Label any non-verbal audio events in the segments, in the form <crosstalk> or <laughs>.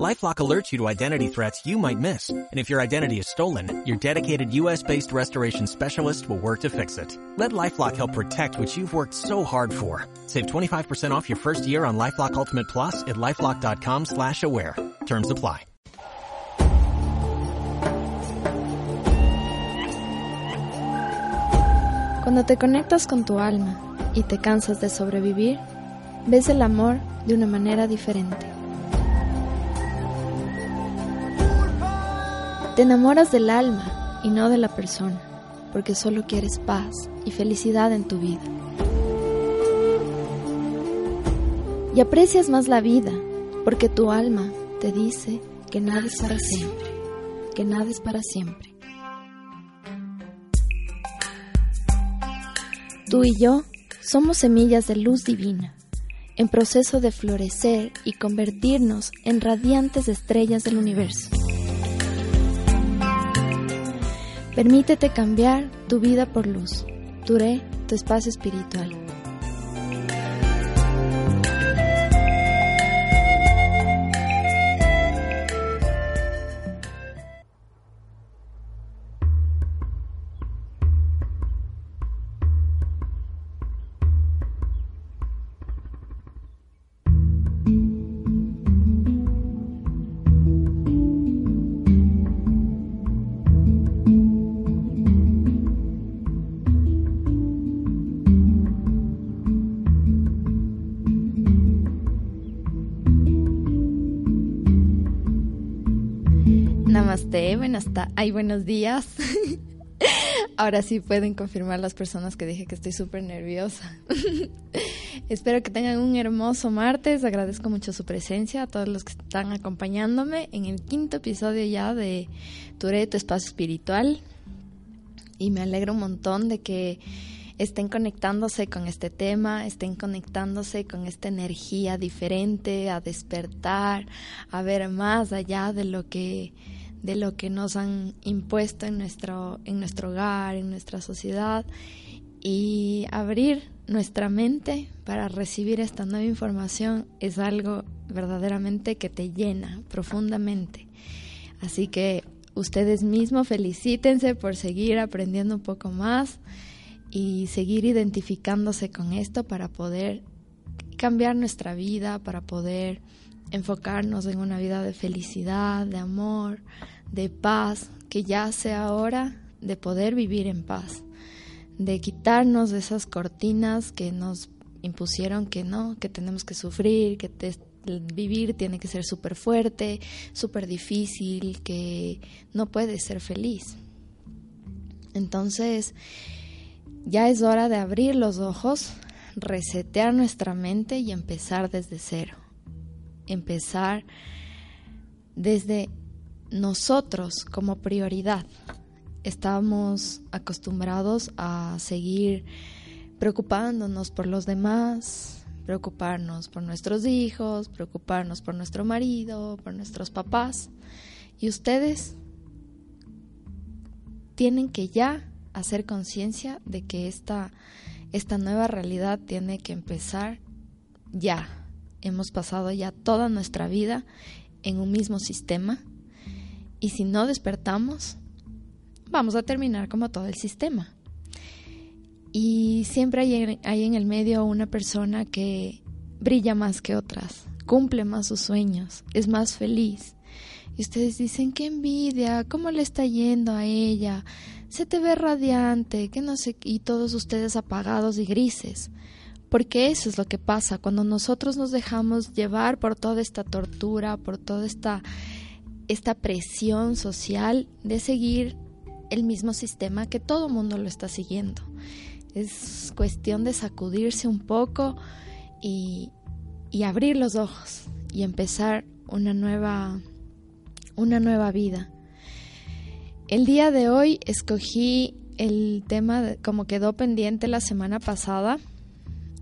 LifeLock alerts you to identity threats you might miss. And if your identity is stolen, your dedicated US-based restoration specialist will work to fix it. Let LifeLock help protect what you've worked so hard for. Save 25% off your first year on LifeLock Ultimate Plus at LifeLock.com slash aware. Terms apply. Cuando te conectas con tu alma y te cansas de sobrevivir, ves el amor de una manera diferente. Te enamoras del alma y no de la persona, porque solo quieres paz y felicidad en tu vida. Y aprecias más la vida, porque tu alma te dice que nada es para siempre, que nada es para siempre. Tú y yo somos semillas de luz divina, en proceso de florecer y convertirnos en radiantes estrellas del universo. Permítete cambiar tu vida por luz. Turé, tu espacio espiritual. Namaste, buenas hay buenos días. <laughs> Ahora sí pueden confirmar las personas que dije que estoy súper nerviosa. <laughs> Espero que tengan un hermoso martes. Agradezco mucho su presencia a todos los que están acompañándome en el quinto episodio ya de Touré, tu espacio espiritual. Y me alegro un montón de que estén conectándose con este tema, estén conectándose con esta energía diferente, a despertar, a ver más allá de lo que de lo que nos han impuesto en nuestro, en nuestro hogar, en nuestra sociedad, y abrir nuestra mente para recibir esta nueva información es algo verdaderamente que te llena profundamente. Así que ustedes mismos felicítense por seguir aprendiendo un poco más y seguir identificándose con esto para poder cambiar nuestra vida, para poder enfocarnos en una vida de felicidad, de amor, de paz, que ya sea hora de poder vivir en paz, de quitarnos de esas cortinas que nos impusieron que no, que tenemos que sufrir, que vivir tiene que ser súper fuerte, súper difícil, que no puedes ser feliz. Entonces, ya es hora de abrir los ojos, resetear nuestra mente y empezar desde cero. Empezar desde nosotros como prioridad. Estamos acostumbrados a seguir preocupándonos por los demás, preocuparnos por nuestros hijos, preocuparnos por nuestro marido, por nuestros papás. Y ustedes tienen que ya hacer conciencia de que esta, esta nueva realidad tiene que empezar ya. Hemos pasado ya toda nuestra vida en un mismo sistema y si no despertamos, vamos a terminar como todo el sistema. Y siempre hay, hay en el medio una persona que brilla más que otras, cumple más sus sueños, es más feliz. Y ustedes dicen, qué envidia, cómo le está yendo a ella, se te ve radiante, que no sé, y todos ustedes apagados y grises. Porque eso es lo que pasa cuando nosotros nos dejamos llevar por toda esta tortura, por toda esta esta presión social de seguir el mismo sistema que todo mundo lo está siguiendo. Es cuestión de sacudirse un poco y, y abrir los ojos y empezar una nueva, una nueva vida. El día de hoy escogí el tema, como quedó pendiente la semana pasada,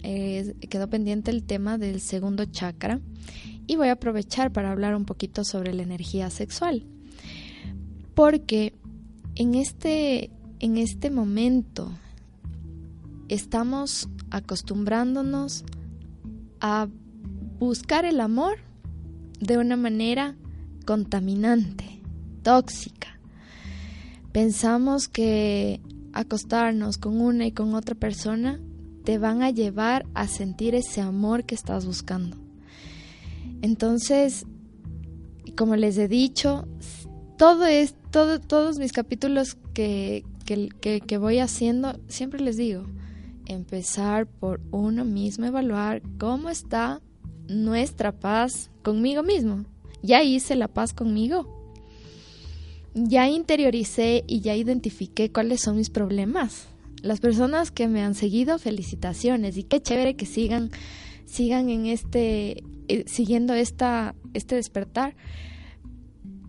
eh, quedó pendiente el tema del segundo chakra y voy a aprovechar para hablar un poquito sobre la energía sexual. Porque en este, en este momento estamos acostumbrándonos a buscar el amor de una manera contaminante, tóxica. Pensamos que acostarnos con una y con otra persona te van a llevar a sentir ese amor que estás buscando. Entonces, como les he dicho, todo es, todo, todos mis capítulos que, que, que voy haciendo, siempre les digo, empezar por uno mismo, evaluar cómo está nuestra paz conmigo mismo. Ya hice la paz conmigo. Ya interioricé y ya identifiqué cuáles son mis problemas. Las personas que me han seguido, felicitaciones y qué chévere que sigan sigan en este eh, siguiendo esta este despertar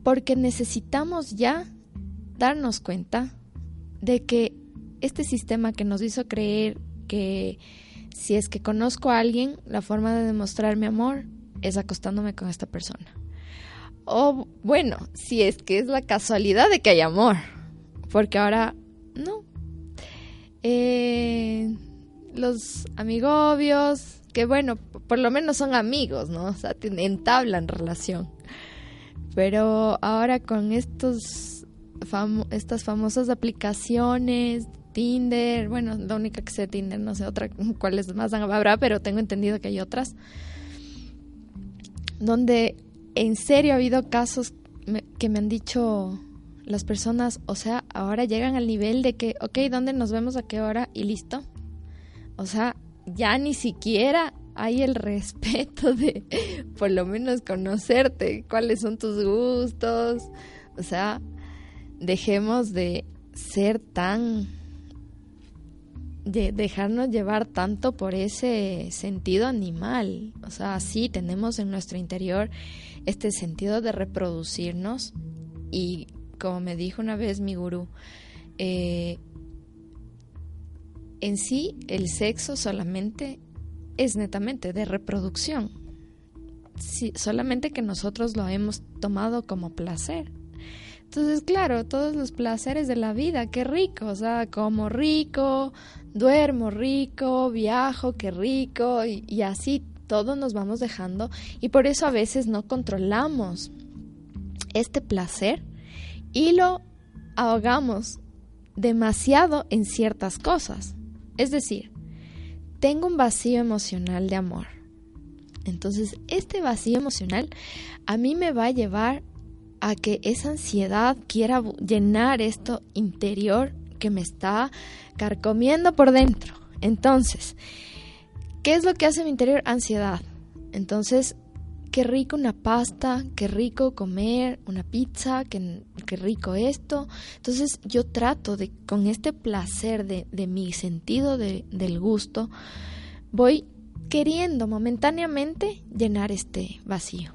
porque necesitamos ya darnos cuenta de que este sistema que nos hizo creer que si es que conozco a alguien, la forma de demostrar mi amor es acostándome con esta persona. O bueno, si es que es la casualidad de que hay amor, porque ahora no. Eh, los amigobios, que bueno, por lo menos son amigos, ¿no? O sea, entablan relación. Pero ahora con estos estas famosas aplicaciones Tinder, bueno, la única que sé Tinder, no sé otra <laughs> cuáles más habrá, pero tengo entendido que hay otras, donde en serio ha habido casos que me han dicho las personas, o sea, ahora llegan al nivel de que, ok, ¿dónde nos vemos a qué hora? Y listo. O sea, ya ni siquiera hay el respeto de por lo menos conocerte, cuáles son tus gustos. O sea, dejemos de ser tan de dejarnos llevar tanto por ese sentido animal. O sea, sí tenemos en nuestro interior este sentido de reproducirnos y como me dijo una vez mi gurú, eh, en sí el sexo solamente es netamente de reproducción. solamente que nosotros lo hemos tomado como placer. Entonces, claro, todos los placeres de la vida, qué rico, o sea, como rico, duermo rico, viajo, qué rico, y, así todos nos vamos dejando. Y por eso a veces no controlamos este placer y lo ahogamos demasiado en ciertas cosas. Es decir, tengo un vacío emocional de amor. Entonces, este vacío emocional a mí me va a llevar a que esa ansiedad quiera llenar esto interior que me está carcomiendo por dentro. Entonces, ¿qué es lo que hace mi interior? Ansiedad. Entonces, qué rico una pasta, qué rico comer una pizza, qué, rico esto. Entonces yo trato de, con este placer de, de mi sentido de, del gusto, voy queriendo momentáneamente llenar este vacío.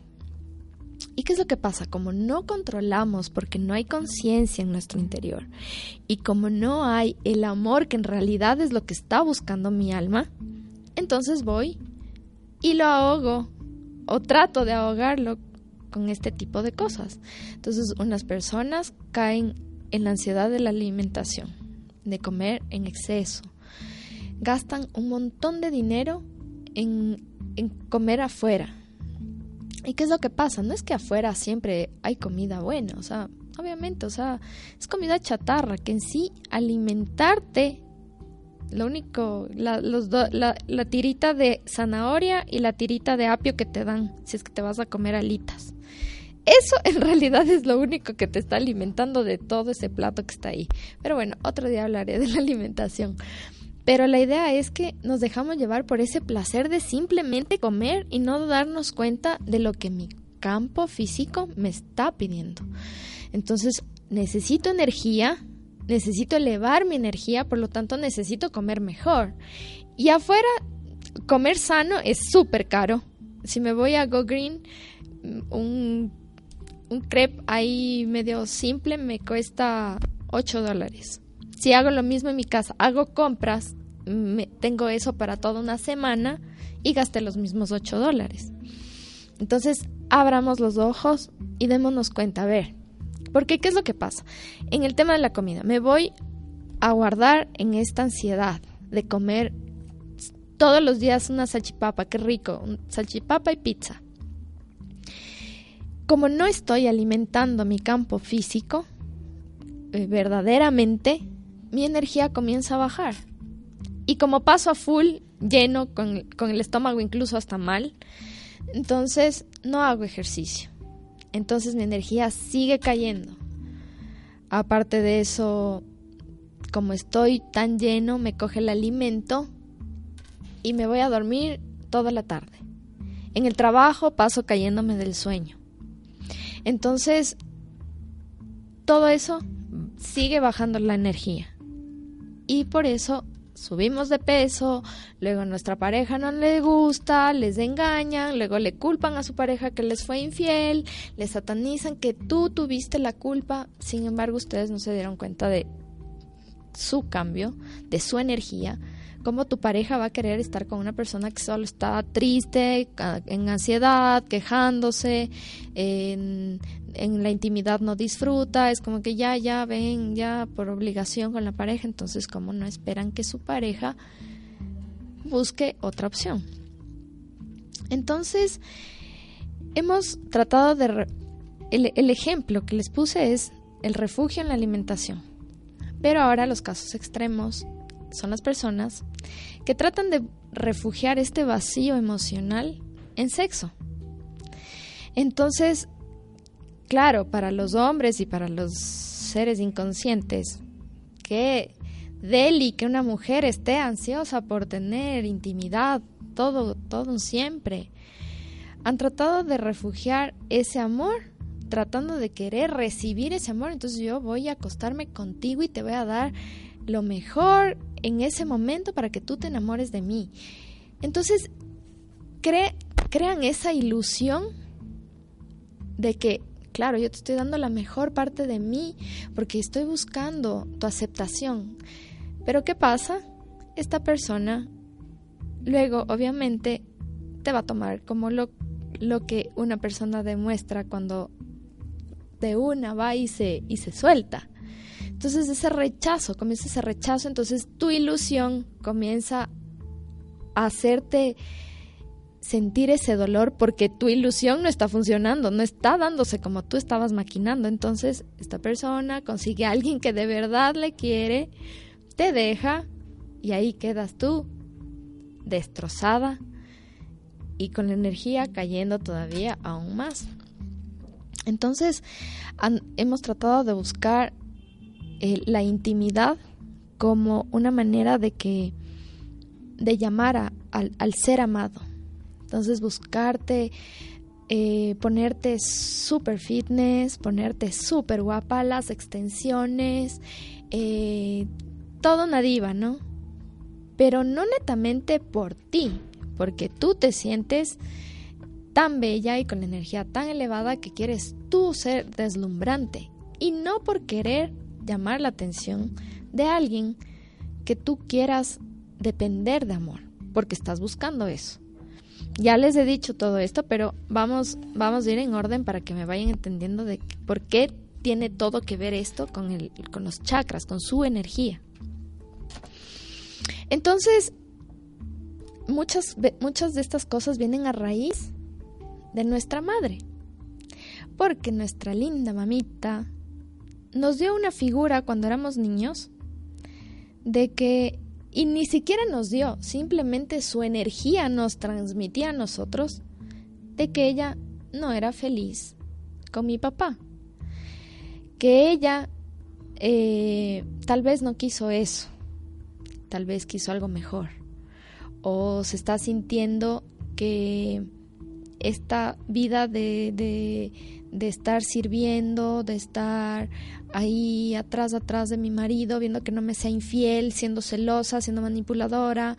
¿Y qué es lo que pasa? Como no controlamos porque no hay conciencia en nuestro interior y como no hay el amor que en realidad es lo que está buscando mi alma, entonces voy y lo ahogo o trato de ahogarlo con este tipo de cosas. Entonces unas personas caen en la ansiedad de la alimentación, de comer en exceso. Gastan un montón de dinero en, en comer afuera, ¿Y qué es lo que pasa? No es que afuera siempre hay comida buena, o sea, obviamente, o sea, es comida chatarra, que en sí alimentarte, lo único, la, los la, la tirita de zanahoria y la tirita de apio que te dan, si es que te vas a comer alitas. Eso en realidad es lo único que te está alimentando de todo ese plato que está ahí. Pero bueno, otro día hablaré de la alimentación. Pero la idea es que nos dejamos llevar por ese placer de simplemente comer y no darnos cuenta de lo que mi campo físico me está pidiendo. Entonces, necesito energía, necesito elevar mi energía, por lo tanto necesito comer mejor. Y afuera, comer sano es súper caro. Si me voy a Go Green, un, un crepe ahí medio simple me cuesta 8 dólares. Si hago lo mismo en mi casa, hago compras, me, tengo eso para toda una semana y gasté los mismos 8 dólares. Entonces, abramos los ojos y démonos cuenta, a ver, porque ¿qué es lo que pasa? En el tema de la comida, me voy a guardar en esta ansiedad de comer todos los días una salchipapa, qué rico, salchipapa y pizza. Como no estoy alimentando mi campo físico, eh, verdaderamente, mi energía comienza a bajar. Y como paso a full, lleno, con, con el estómago incluso hasta mal, entonces no hago ejercicio. Entonces mi energía sigue cayendo. Aparte de eso, como estoy tan lleno, me coge el alimento y me voy a dormir toda la tarde. En el trabajo paso cayéndome del sueño. Entonces, todo eso sigue bajando la energía. Y por eso subimos de peso, luego nuestra pareja no le gusta, les engañan, luego le culpan a su pareja que les fue infiel, les satanizan que tú tuviste la culpa, sin embargo ustedes no se dieron cuenta de su cambio, de su energía, cómo tu pareja va a querer estar con una persona que solo está triste, en ansiedad, quejándose, en, en la intimidad no disfruta, es como que ya, ya ven, ya por obligación con la pareja, entonces como no esperan que su pareja busque otra opción. Entonces, hemos tratado de... El, el ejemplo que les puse es el refugio en la alimentación. Pero ahora los casos extremos son las personas que tratan de refugiar este vacío emocional en sexo. Entonces, claro, para los hombres y para los seres inconscientes, que deli que una mujer esté ansiosa por tener intimidad todo, todo siempre, han tratado de refugiar ese amor, tratando de querer recibir ese amor. Entonces yo voy a acostarme contigo y te voy a dar lo mejor en ese momento para que tú te enamores de mí. Entonces, crean esa ilusión de que Claro, yo te estoy dando la mejor parte de mí porque estoy buscando tu aceptación. Pero ¿qué pasa? Esta persona luego obviamente te va a tomar como lo, lo que una persona demuestra cuando de una va y se, y se suelta. Entonces ese rechazo, comienza ese rechazo, entonces tu ilusión comienza a hacerte sentir ese dolor porque tu ilusión no está funcionando, no está dándose como tú estabas maquinando. Entonces, esta persona consigue a alguien que de verdad le quiere, te deja y ahí quedas tú, destrozada y con la energía cayendo todavía aún más. Entonces, hemos tratado de buscar eh, la intimidad como una manera de que de llamar al ser amado entonces buscarte, eh, ponerte super fitness, ponerte súper guapa, las extensiones, eh, todo una diva, ¿no? Pero no netamente por ti, porque tú te sientes tan bella y con energía tan elevada que quieres tú ser deslumbrante y no por querer llamar la atención de alguien que tú quieras depender de amor, porque estás buscando eso. Ya les he dicho todo esto, pero vamos, vamos a ir en orden para que me vayan entendiendo de por qué tiene todo que ver esto con, el, con los chakras, con su energía. Entonces, muchas, muchas de estas cosas vienen a raíz de nuestra madre. Porque nuestra linda mamita nos dio una figura cuando éramos niños de que y ni siquiera nos dio, simplemente su energía nos transmitía a nosotros de que ella no era feliz con mi papá. Que ella eh, tal vez no quiso eso, tal vez quiso algo mejor. O se está sintiendo que esta vida de, de, de estar sirviendo, de estar ahí atrás, atrás de mi marido, viendo que no me sea infiel, siendo celosa, siendo manipuladora.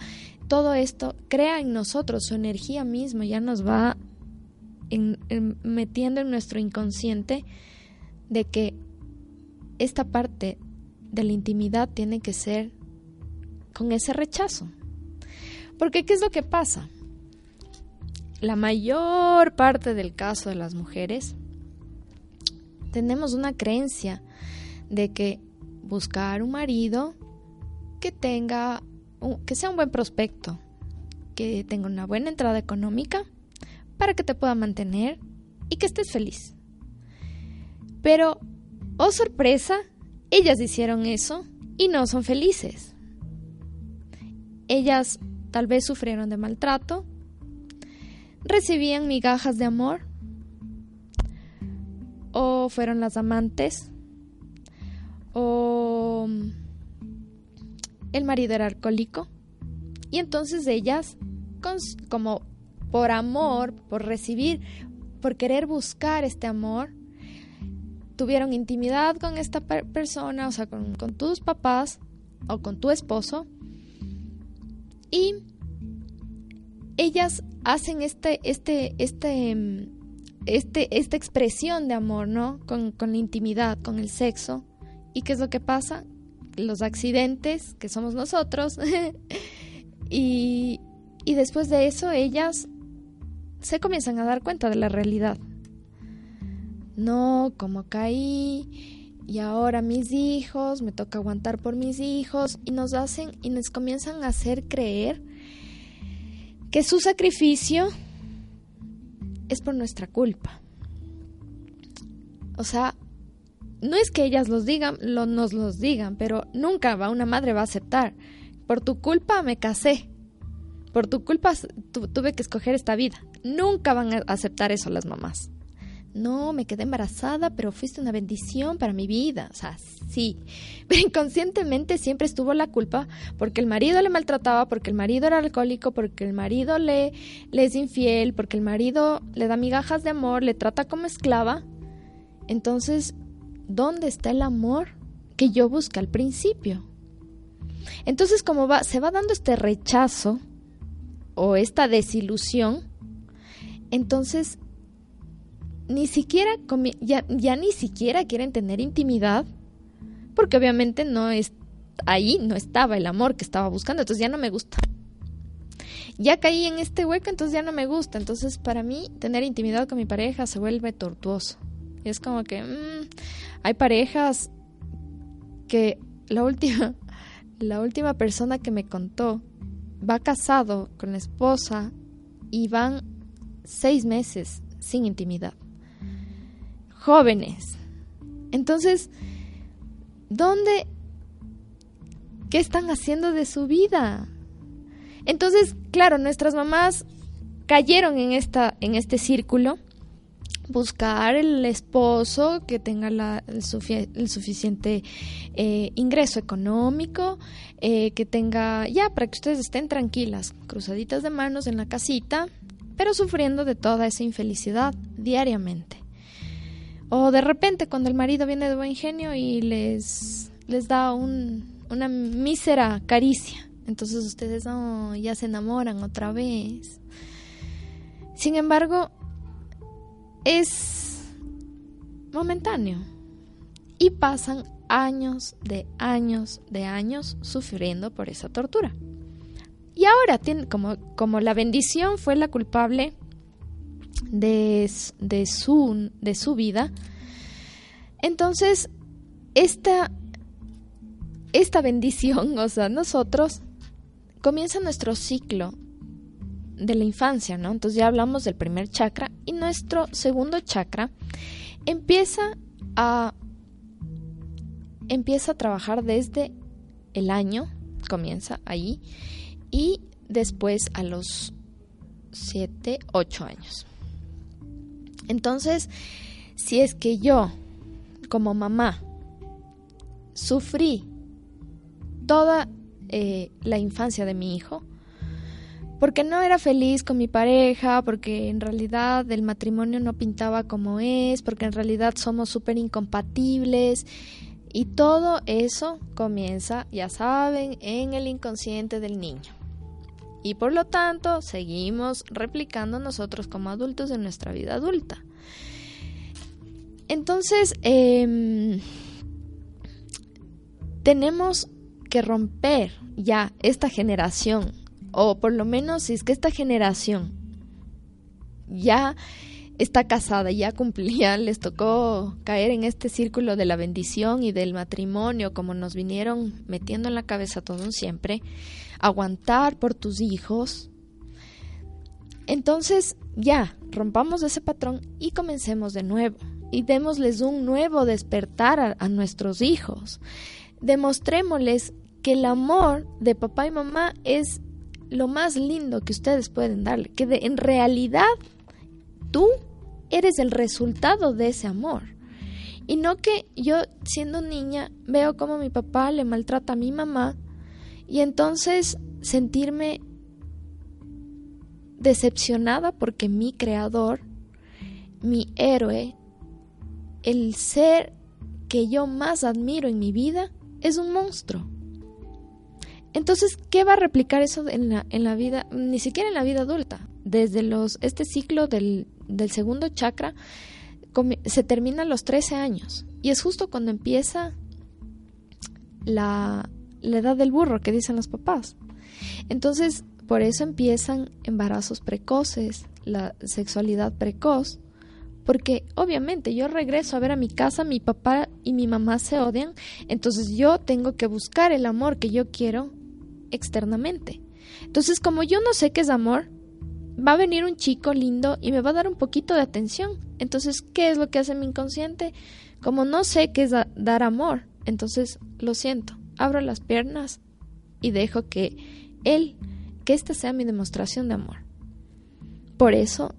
Todo esto crea en nosotros su energía misma, ya nos va metiendo en nuestro inconsciente de que esta parte de la intimidad tiene que ser con ese rechazo. Porque ¿qué es lo que pasa? la mayor parte del caso de las mujeres, tenemos una creencia de que buscar un marido que tenga, que sea un buen prospecto, que tenga una buena entrada económica para que te pueda mantener y que estés feliz. Pero, oh sorpresa, ellas hicieron eso y no son felices. Ellas tal vez sufrieron de maltrato, recibían migajas de amor o fueron las amantes o el marido era alcohólico y entonces ellas como por amor, por recibir, por querer buscar este amor, tuvieron intimidad con esta persona, o sea, con, con tus papás o con tu esposo y ellas hacen este, este, este, mm, este, esta expresión de amor, ¿no? Con, con la intimidad, con el sexo. ¿Y qué es lo que pasa? Los accidentes, que somos nosotros. <laughs> y, y después de eso, ellas se comienzan a dar cuenta de la realidad. No, como caí, y ahora mis hijos, me toca aguantar por mis hijos, y nos hacen y nos comienzan a hacer creer que su sacrificio es por nuestra culpa. O sea, no es que ellas los digan, lo, nos los digan, pero nunca va una madre va a aceptar. Por tu culpa me casé. Por tu culpa tuve que escoger esta vida. Nunca van a aceptar eso las mamás no, me quedé embarazada, pero fuiste una bendición para mi vida. O sea, sí. Pero <laughs> inconscientemente siempre estuvo la culpa porque el marido le maltrataba, porque el marido era alcohólico, porque el marido le, le es infiel, porque el marido le da migajas de amor, le trata como esclava. Entonces, ¿dónde está el amor que yo busqué al principio? Entonces, como va, se va dando este rechazo o esta desilusión, entonces ni siquiera ya, ni siquiera quieren tener intimidad porque obviamente no es ahí no estaba el amor que estaba buscando, entonces ya no me gusta. Ya caí en este hueco, entonces ya no me gusta. Entonces, para mí, tener intimidad con mi pareja se vuelve tortuoso. Y es como que mm, hay parejas que la última, la última persona que me contó va casado con la esposa y van seis meses sin intimidad jóvenes. Entonces, ¿dónde? ¿Qué están haciendo de su vida? Entonces, claro, nuestras mamás cayeron en, esta, en este círculo. Buscar el esposo que tenga el, suficiente eh, ingreso económico, eh, que tenga, ya, para que ustedes estén tranquilas, cruzaditas de manos en la casita, pero sufriendo de toda esa infelicidad diariamente. O de repente cuando el marido viene de buen genio y les, les da una mísera caricia. Entonces ustedes ya se enamoran otra vez. Sin embargo, es momentáneo. Y pasan años de años de años sufriendo por esa tortura. Y ahora, como, como la bendición fue la culpable de, de, su, de su vida. Entonces, esta, esta bendición, <laughs> o sea, nosotros, comienza nuestro ciclo de la infancia, ¿no? Entonces ya hablamos del primer chakra y nuestro segundo chakra empieza a empieza a trabajar desde el año, comienza ahí y después a los 7, 8 años. Entonces, si es que yo, como mamá, sufrí toda eh, la infancia de mi hijo, porque no era feliz con mi pareja, porque en realidad el matrimonio no pintaba como es, porque en realidad somos súper incompatibles. Y todo eso comienza, ya saben, en el inconsciente del niño. Y por lo tanto, seguimos replicando nosotros como adultos en nuestra vida adulta. Entonces, em, tenemos que romper ya esta generación, o por lo menos si es que esta generación ya está casada, ya cumplía, <laughs> les tocó caer en este círculo de la bendición y del matrimonio, como nos vinieron metiendo en la cabeza todo un siempre, aguantar por tus hijos. Entonces, ya, rompamos ese patrón y comencemos de nuevo. Y démosles un nuevo despertar a, a nuestros hijos. Demostrémosles que el amor de papá y mamá es lo más lindo que ustedes pueden darle, que en realidad tú eres el resultado de ese amor. Y no que yo siendo niña veo como mi papá le maltrata a mi mamá y entonces sentirme decepcionada porque mi creador, mi héroe, el ser que yo más admiro en mi vida es un monstruo. Entonces, ¿qué va a replicar eso en la, en la vida? Ni siquiera en la vida adulta. Desde los, este ciclo del, del segundo chakra se termina a los 13 años. Y es justo cuando empieza la, la edad del burro que dicen los papás. Entonces, por eso empiezan embarazos precoces, la sexualidad precoz, porque obviamente yo regreso a ver a mi casa, mi papá y mi mamá se odian, entonces yo tengo que buscar el amor que yo quiero externamente. Entonces, como yo no sé qué es amor, va a venir un chico lindo y me va a dar un poquito de atención. Entonces, ¿qué es lo que hace mi inconsciente? Como no sé qué es dar amor, entonces lo siento, abro las piernas y dejo que él, que esta sea mi demostración de amor. Por eso,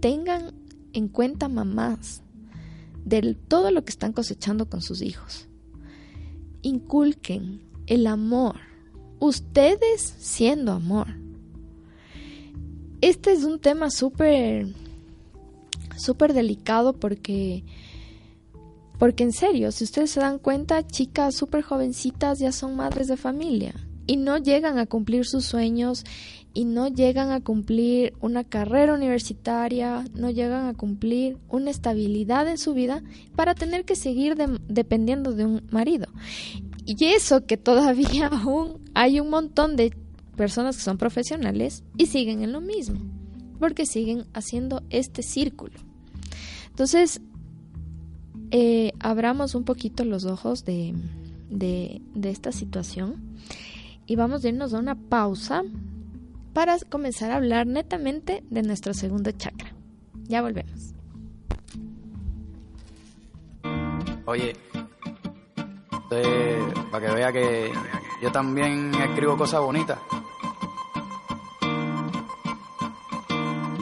tengan en cuenta mamás de todo lo que están cosechando con sus hijos. Inculquen el amor, ustedes siendo amor este es un tema súper, súper delicado porque, porque en serio, si ustedes se dan cuenta, chicas súper jovencitas ya son madres de familia y no llegan a cumplir sus sueños y no llegan a cumplir una carrera universitaria, no llegan a cumplir una estabilidad en su vida para tener que seguir dependiendo de un marido. Y eso que todavía <laughs> aún hay un montón de personas que son profesionales y siguen en lo mismo, porque siguen haciendo este círculo. Entonces, eh, abramos un poquito los ojos de, de, de esta situación y vamos a irnos a una pausa para comenzar a hablar netamente de nuestro segundo chakra. Ya volvemos. Oye, eh, para que vea que yo también escribo cosas bonitas.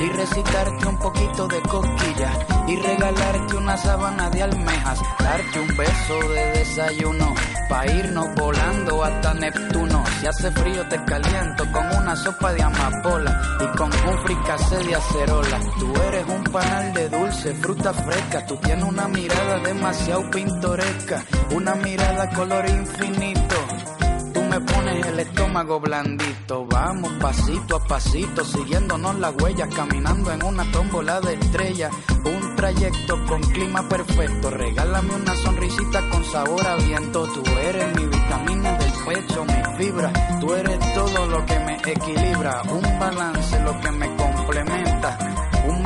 y recitarte un poquito de cosquillas y regalarte una sábana de almejas, darte un beso de desayuno, pa' irnos volando hasta Neptuno. Si hace frío te caliento con una sopa de amapola. Y con un fricase de acerola. Tú eres un panal de dulce, fruta fresca, tú tienes una mirada demasiado pintoresca, una mirada color infinito me pones el estómago blandito. Vamos pasito a pasito, siguiéndonos las huellas, caminando en una tómbola de estrellas. Un trayecto con clima perfecto. Regálame una sonrisita con sabor a viento. Tú eres mi vitamina del pecho, mi fibra. Tú eres todo lo que me equilibra. Un balance, lo que me complementa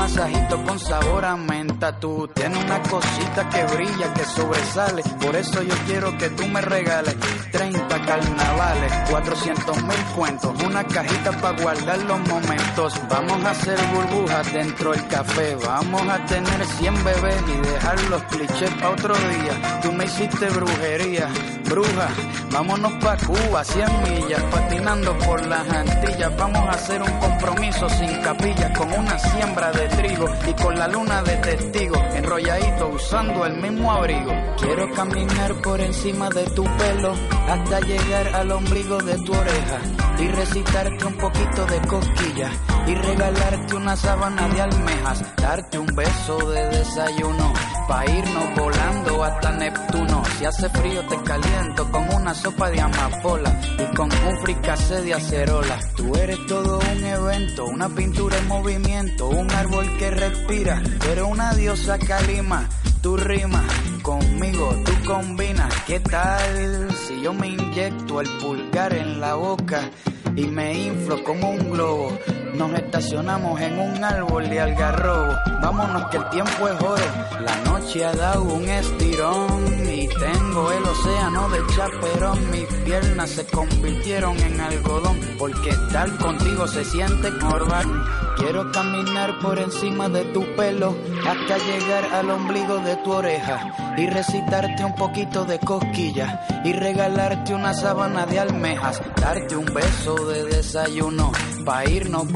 masajito con sabor a menta. Tú tienes una cosita que brilla, que sobresale. Por eso yo quiero que tú me regales 30 carnavales, 400 mil cuentos, una cajita para guardar los momentos. Vamos a hacer burbujas dentro del café. Vamos a tener 100 bebés y dejar los clichés para otro día. Tú me hiciste brujería, bruja. Vámonos pa' Cuba, 100 millas, patinando por las Antillas. Vamos a hacer un compromiso sin capillas con una siembra de trigo y con la luna de testigo, enrolladito usando el mismo abrigo. Quiero caminar por encima de tu pelo hasta llegar al ombligo de tu oreja y recitarte un poquito de cosquillas y regalarte una sábana de almejas, darte un beso de desayuno pa irnos volando hasta Neptuno. Si hace frío te con una sopa de amapola y con un fricase de acerola. Tú eres todo un evento, una pintura en movimiento, un árbol que respira. Tú eres una diosa calima, tu rima conmigo, tú combinas. ¿Qué tal si yo me inyecto el pulgar en la boca y me inflo como un globo? Nos estacionamos en un árbol de algarrobo. Vámonos que el tiempo es oro. La noche ha dado un estirón y tengo el océano de chaperón. Mis piernas se convirtieron en algodón porque estar contigo se siente corvar. Quiero caminar por encima de tu pelo hasta llegar al ombligo de tu oreja y recitarte un poquito de cosquillas y regalarte una sábana de almejas, darte un beso de desayuno pa irnos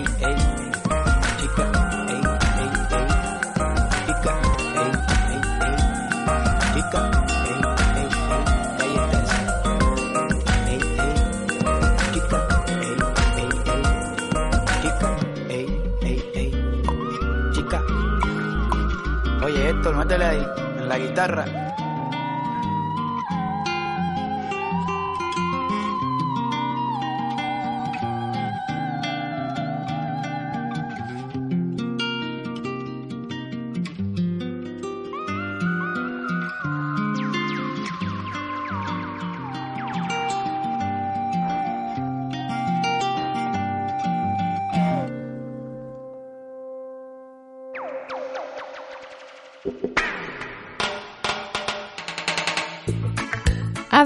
Ey, ey, ey, chica, ey, ey, ey, chica, ey, ey, ey, chica. Oye, Héctor, métele ahí, en la guitarra.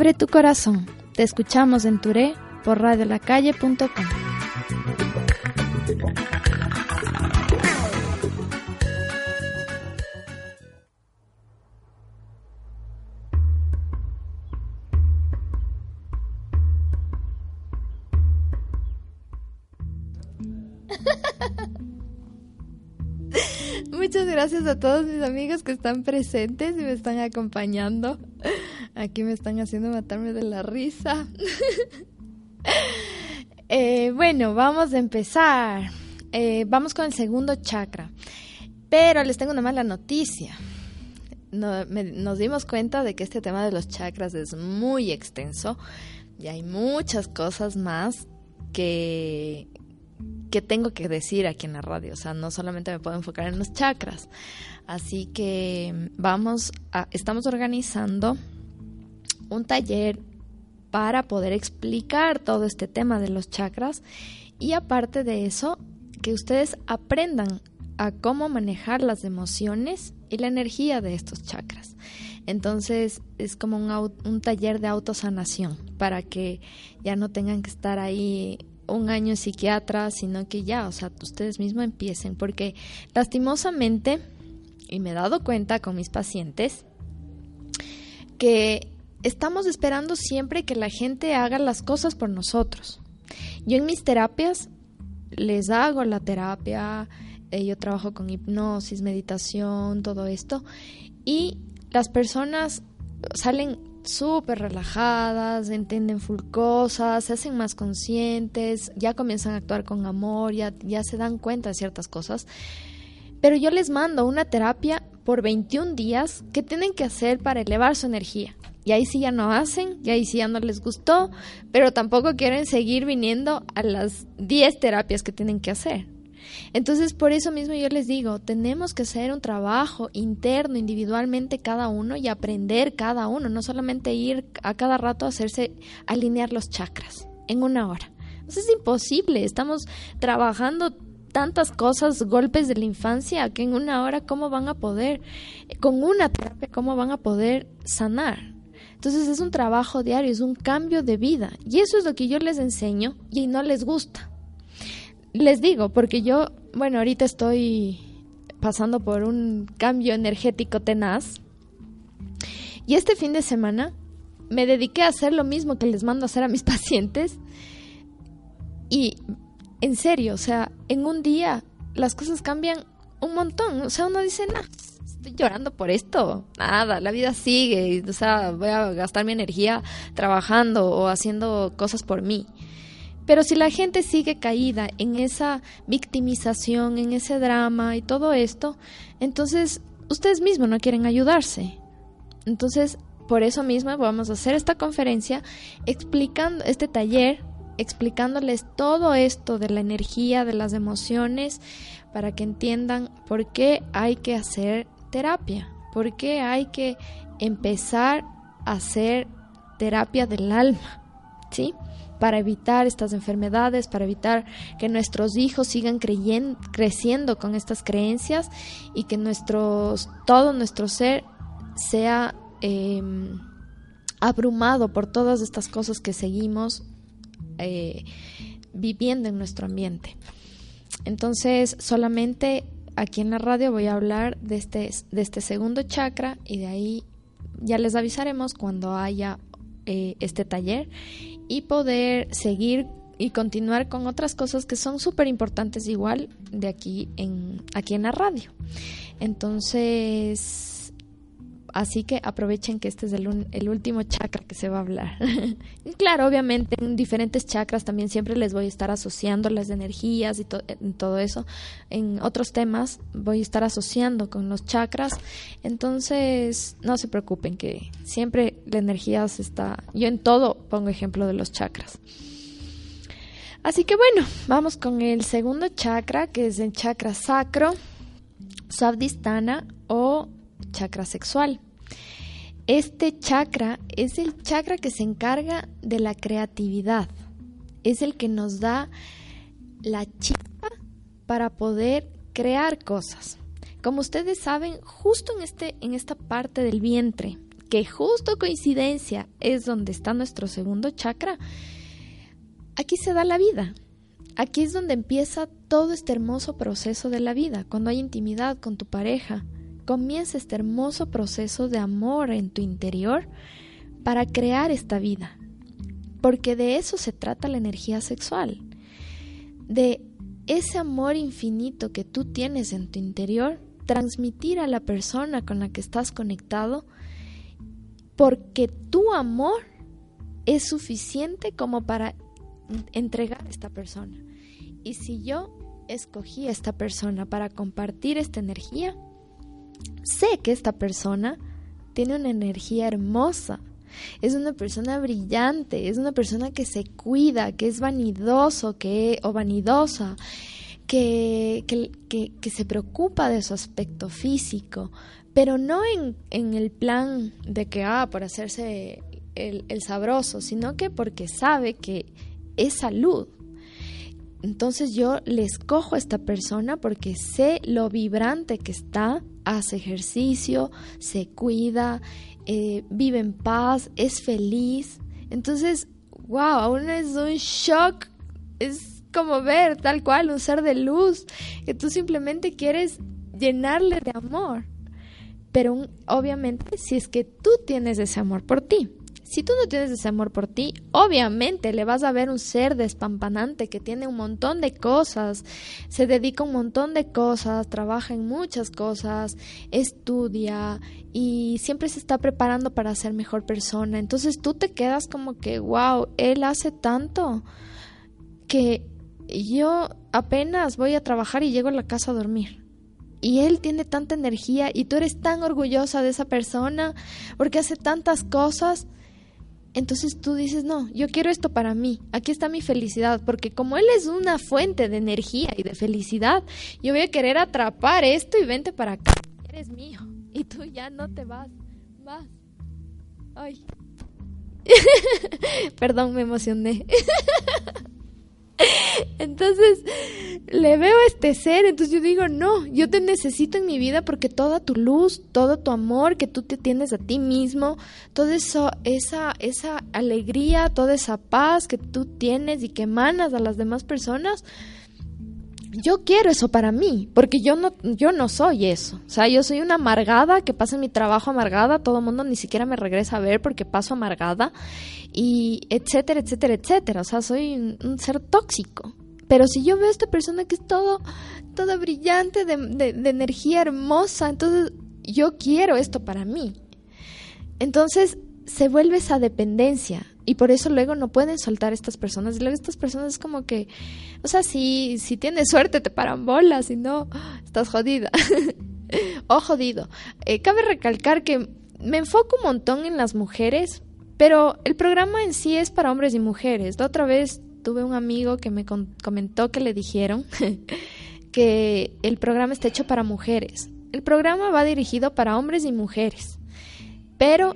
Abre tu corazón. Te escuchamos en Touré por radiolacalle.com. <laughs> Muchas gracias a todos mis amigos que están presentes y me están acompañando. Aquí me están haciendo matarme de la risa. <laughs> eh, bueno, vamos a empezar. Eh, vamos con el segundo chakra. Pero les tengo una mala noticia. No, me, nos dimos cuenta de que este tema de los chakras es muy extenso y hay muchas cosas más que, que tengo que decir aquí en la radio. O sea, no solamente me puedo enfocar en los chakras. Así que vamos a, estamos organizando un taller para poder explicar todo este tema de los chakras y aparte de eso, que ustedes aprendan a cómo manejar las emociones y la energía de estos chakras. Entonces es como un, un taller de autosanación para que ya no tengan que estar ahí un año en psiquiatra, sino que ya, o sea, ustedes mismos empiecen, porque lastimosamente, y me he dado cuenta con mis pacientes, que estamos esperando siempre que la gente haga las cosas por nosotros. Yo en mis terapias les hago la terapia, eh, yo trabajo con hipnosis, meditación, todo esto, y las personas salen súper relajadas, entienden full cosas, se hacen más conscientes, ya comienzan a actuar con amor, ya, se dan cuenta de ciertas cosas. Pero yo les mando una terapia por 21 días que tienen que hacer para elevar su energía. Y ahí sí ya no hacen, y ahí sí ya no les gustó, pero tampoco quieren seguir viniendo a las 10 terapias que tienen que hacer. Entonces, por eso mismo yo les digo, tenemos que hacer un trabajo interno, individualmente cada uno y aprender cada uno, no solamente ir a cada rato a hacerse alinear los chakras en una hora. Eso es imposible, estamos trabajando tantas cosas, golpes de la infancia, que en una hora, ¿cómo van a poder, con una terapia, cómo van a poder sanar? Entonces es un trabajo diario, es un cambio de vida. Y eso es lo que yo les enseño y no les gusta. Les digo, porque yo, bueno, ahorita estoy pasando por un cambio energético tenaz. Y este fin de semana me dediqué a hacer lo mismo que les mando a hacer a mis <laughs> pacientes. Y en serio, o sea, en un día las cosas cambian un montón. O sea, uno dice, nada estoy llorando por esto. Nada, la vida sigue. O sea, voy a gastar mi energía trabajando o haciendo cosas por mí. Pero si la gente sigue caída en esa victimización, en ese drama y todo esto, entonces ustedes mismos no quieren ayudarse. Entonces, por eso mismo vamos a hacer esta conferencia explicando este taller, explicándoles todo esto de la energía, de las emociones, para que entiendan por qué hay que hacer terapia, porque hay que empezar a hacer terapia del alma, ¿sí? Para evitar estas enfermedades, para evitar que nuestros hijos sigan creciendo con estas creencias y que nuestros, todo nuestro ser sea em, abrumado por todas estas cosas que seguimos eh, viviendo en nuestro ambiente. Entonces, solamente aquí en la radio voy a hablar de este, de este segundo chakra y de ahí ya les avisaremos cuando haya eh, este taller y poder seguir y continuar con otras cosas que son súper importantes igual de aquí en, aquí en la radio. Entonces, Así que aprovechen que este es el, último chakra que se va a hablar. <laughs> claro, obviamente en diferentes chakras también siempre les voy a estar asociando las energías y todo eso. En otros temas voy a estar asociando con los chakras. Entonces, no se preocupen que siempre la energía se está... Yo en todo pongo ejemplo de los chakras. Así que bueno, vamos con el segundo chakra, que es el chakra sacro, Sabdistana o chakra sexual. Este chakra es el chakra que se encarga de la creatividad. Es el que nos da la chispa para poder crear cosas. Como ustedes saben, justo en, este, en esta parte del vientre, que justo coincidencia es donde está nuestro segundo chakra, aquí se da la vida. Aquí es donde empieza todo este hermoso proceso de la vida, cuando hay intimidad con tu pareja, comienza este hermoso proceso de amor en tu interior para crear esta vida. Porque de eso se trata la energía sexual. De ese amor infinito que tú tienes en tu interior, transmitir a la persona con la que estás conectado, porque tu amor es suficiente como para entregar a esta persona. Y si yo escogí a esta persona para compartir esta energía, sé que esta persona tiene una energía hermosa, es una persona brillante, es una persona que se cuida, que es vanidoso que, o vanidosa, que, que, se preocupa de su aspecto físico, pero no en, en el plan de que, ah, por hacerse el, el sabroso, sino que porque sabe que es salud, entonces yo le escojo a esta persona porque sé lo vibrante que está, hace ejercicio, se cuida, eh, vive en paz, es feliz. Entonces, wow, aún es un shock. Es como ver tal cual un ser de luz que tú simplemente quieres llenarle de amor. Pero obviamente si es que tú tienes ese amor por ti. Si tú no tienes ese amor por ti, obviamente le vas a ver un ser despampanante que tiene un montón de cosas, se dedica un montón de cosas, trabaja en muchas cosas, estudia y siempre se está preparando para ser mejor persona. Entonces tú te quedas como que, wow, él hace tanto que yo apenas voy a trabajar y llego a la casa a dormir y él tiene tanta energía y tú eres tan orgullosa de esa persona porque hace tantas cosas entonces tú dices, no, yo quiero esto para mí, aquí está mi felicidad, porque como Él es una fuente de energía y de felicidad, yo voy a querer atrapar esto y vente para acá, eres mío, y tú ya no te vas, vas. Ay. <laughs> Perdón, me emocioné. <laughs> <laughs> Entonces, le veo este ser, entonces yo digo, no, yo te necesito en mi vida porque toda tu luz, todo tu amor que tú te tienes a ti mismo, toda eso, esa, esa alegría, toda esa paz que tú tienes y que emanas a las demás personas, yo quiero eso para mí, porque yo no, yo no soy eso. O sea, yo soy una amargada que pasa mi trabajo amargada, todo el mundo ni siquiera me regresa a ver porque paso amargada, y etcétera, etcétera, etcétera. O sea, soy un, ser tóxico. Pero si yo veo a esta persona que es todo, toda brillante, de, de energía hermosa, entonces yo quiero esto para mí. Entonces se vuelve esa dependencia y por eso luego no pueden soltar estas personas. Y luego estas personas es como que, o sea, si, si tienes suerte te paran bolas, si no, estás jodida. <laughs> o jodido. Eh, cabe recalcar que me enfoco un montón en las mujeres, pero el programa en sí es para hombres y mujeres. La otra vez tuve un amigo que me comentó que le dijeron <laughs> que el programa está hecho para mujeres. El programa va dirigido para hombres y mujeres, pero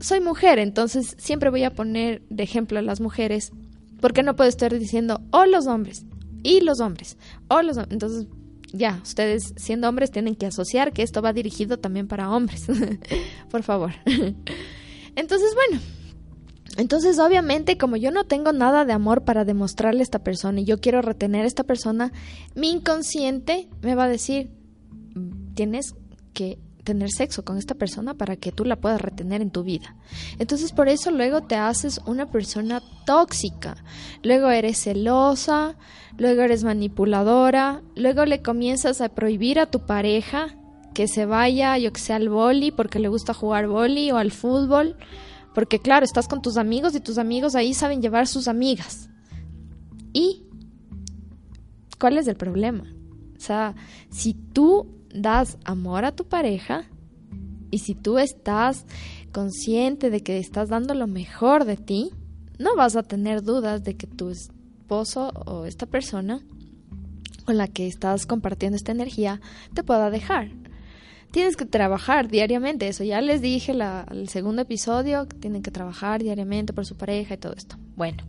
soy mujer, entonces siempre voy a poner de ejemplo a las mujeres, porque no puedo estar diciendo o los hombres y los hombres o los entonces ya, ustedes siendo hombres tienen que asociar que esto va dirigido también para hombres. <laughs> Por favor. <laughs> entonces, bueno, entonces, obviamente, como yo no tengo nada de amor para demostrarle a esta persona y yo quiero retener a esta persona, mi inconsciente me va a decir, tienes que tener sexo con esta persona para que tú la puedas retener en tu vida. Entonces por eso luego te haces una persona tóxica, luego eres celosa, luego eres manipuladora, luego le comienzas a prohibir a tu pareja que se vaya, yo que sé, al boli porque le gusta jugar boli o al fútbol, porque claro, estás con tus amigos y tus amigos ahí saben llevar sus amigas. ¿Y cuál es el problema? O sea, si tú das amor a tu pareja y si tú estás consciente de que estás dando lo mejor de ti, no vas a tener dudas de que tu esposo o esta persona con la que estás compartiendo esta energía te pueda dejar. Tienes que trabajar diariamente, eso ya les dije la, el segundo episodio, que tienen que trabajar diariamente por su pareja y todo esto. Bueno,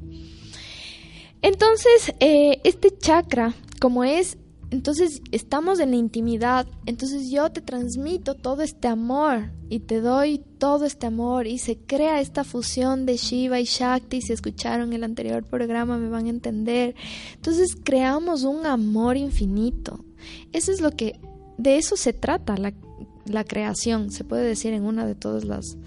entonces eh, este chakra, como es entonces estamos en la intimidad, entonces yo te transmito todo este amor y te doy todo este amor y se crea esta fusión de Shiva y Shakti, si escucharon el anterior programa me van a entender. Entonces creamos un amor infinito. Eso es lo que, de eso se trata la, la creación, se puede decir en una de todas las,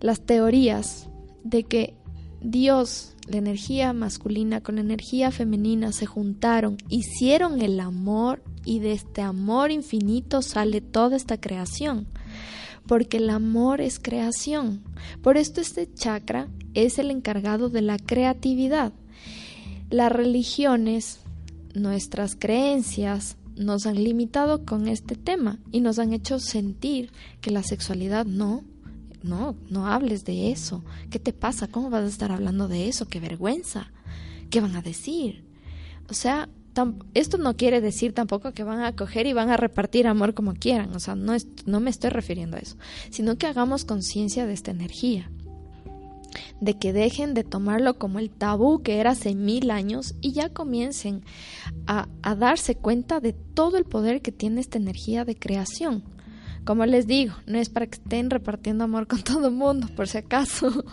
las teorías, de que Dios la energía masculina con la energía femenina se juntaron, hicieron el amor y de este amor infinito sale toda esta creación. Porque el amor es creación. Por esto este chakra es el encargado de la creatividad. Las religiones, nuestras creencias, nos han limitado con este tema y nos han hecho sentir que la sexualidad no, no, no hables de eso. ¿Qué te pasa? ¿Cómo vas a estar hablando de eso? ¡Qué vergüenza! ¿Qué van a decir? O sea, esto no quiere decir tampoco que van a coger y van a repartir amor como quieran. O sea, no, no me estoy refiriendo a eso. Sino que hagamos conciencia de esta energía. De que dejen de tomarlo como el tabú que era hace mil años y ya comiencen a, a darse cuenta de todo el poder que tiene esta energía de creación como les digo, no es para que estén repartiendo amor con todo el mundo, por si acaso.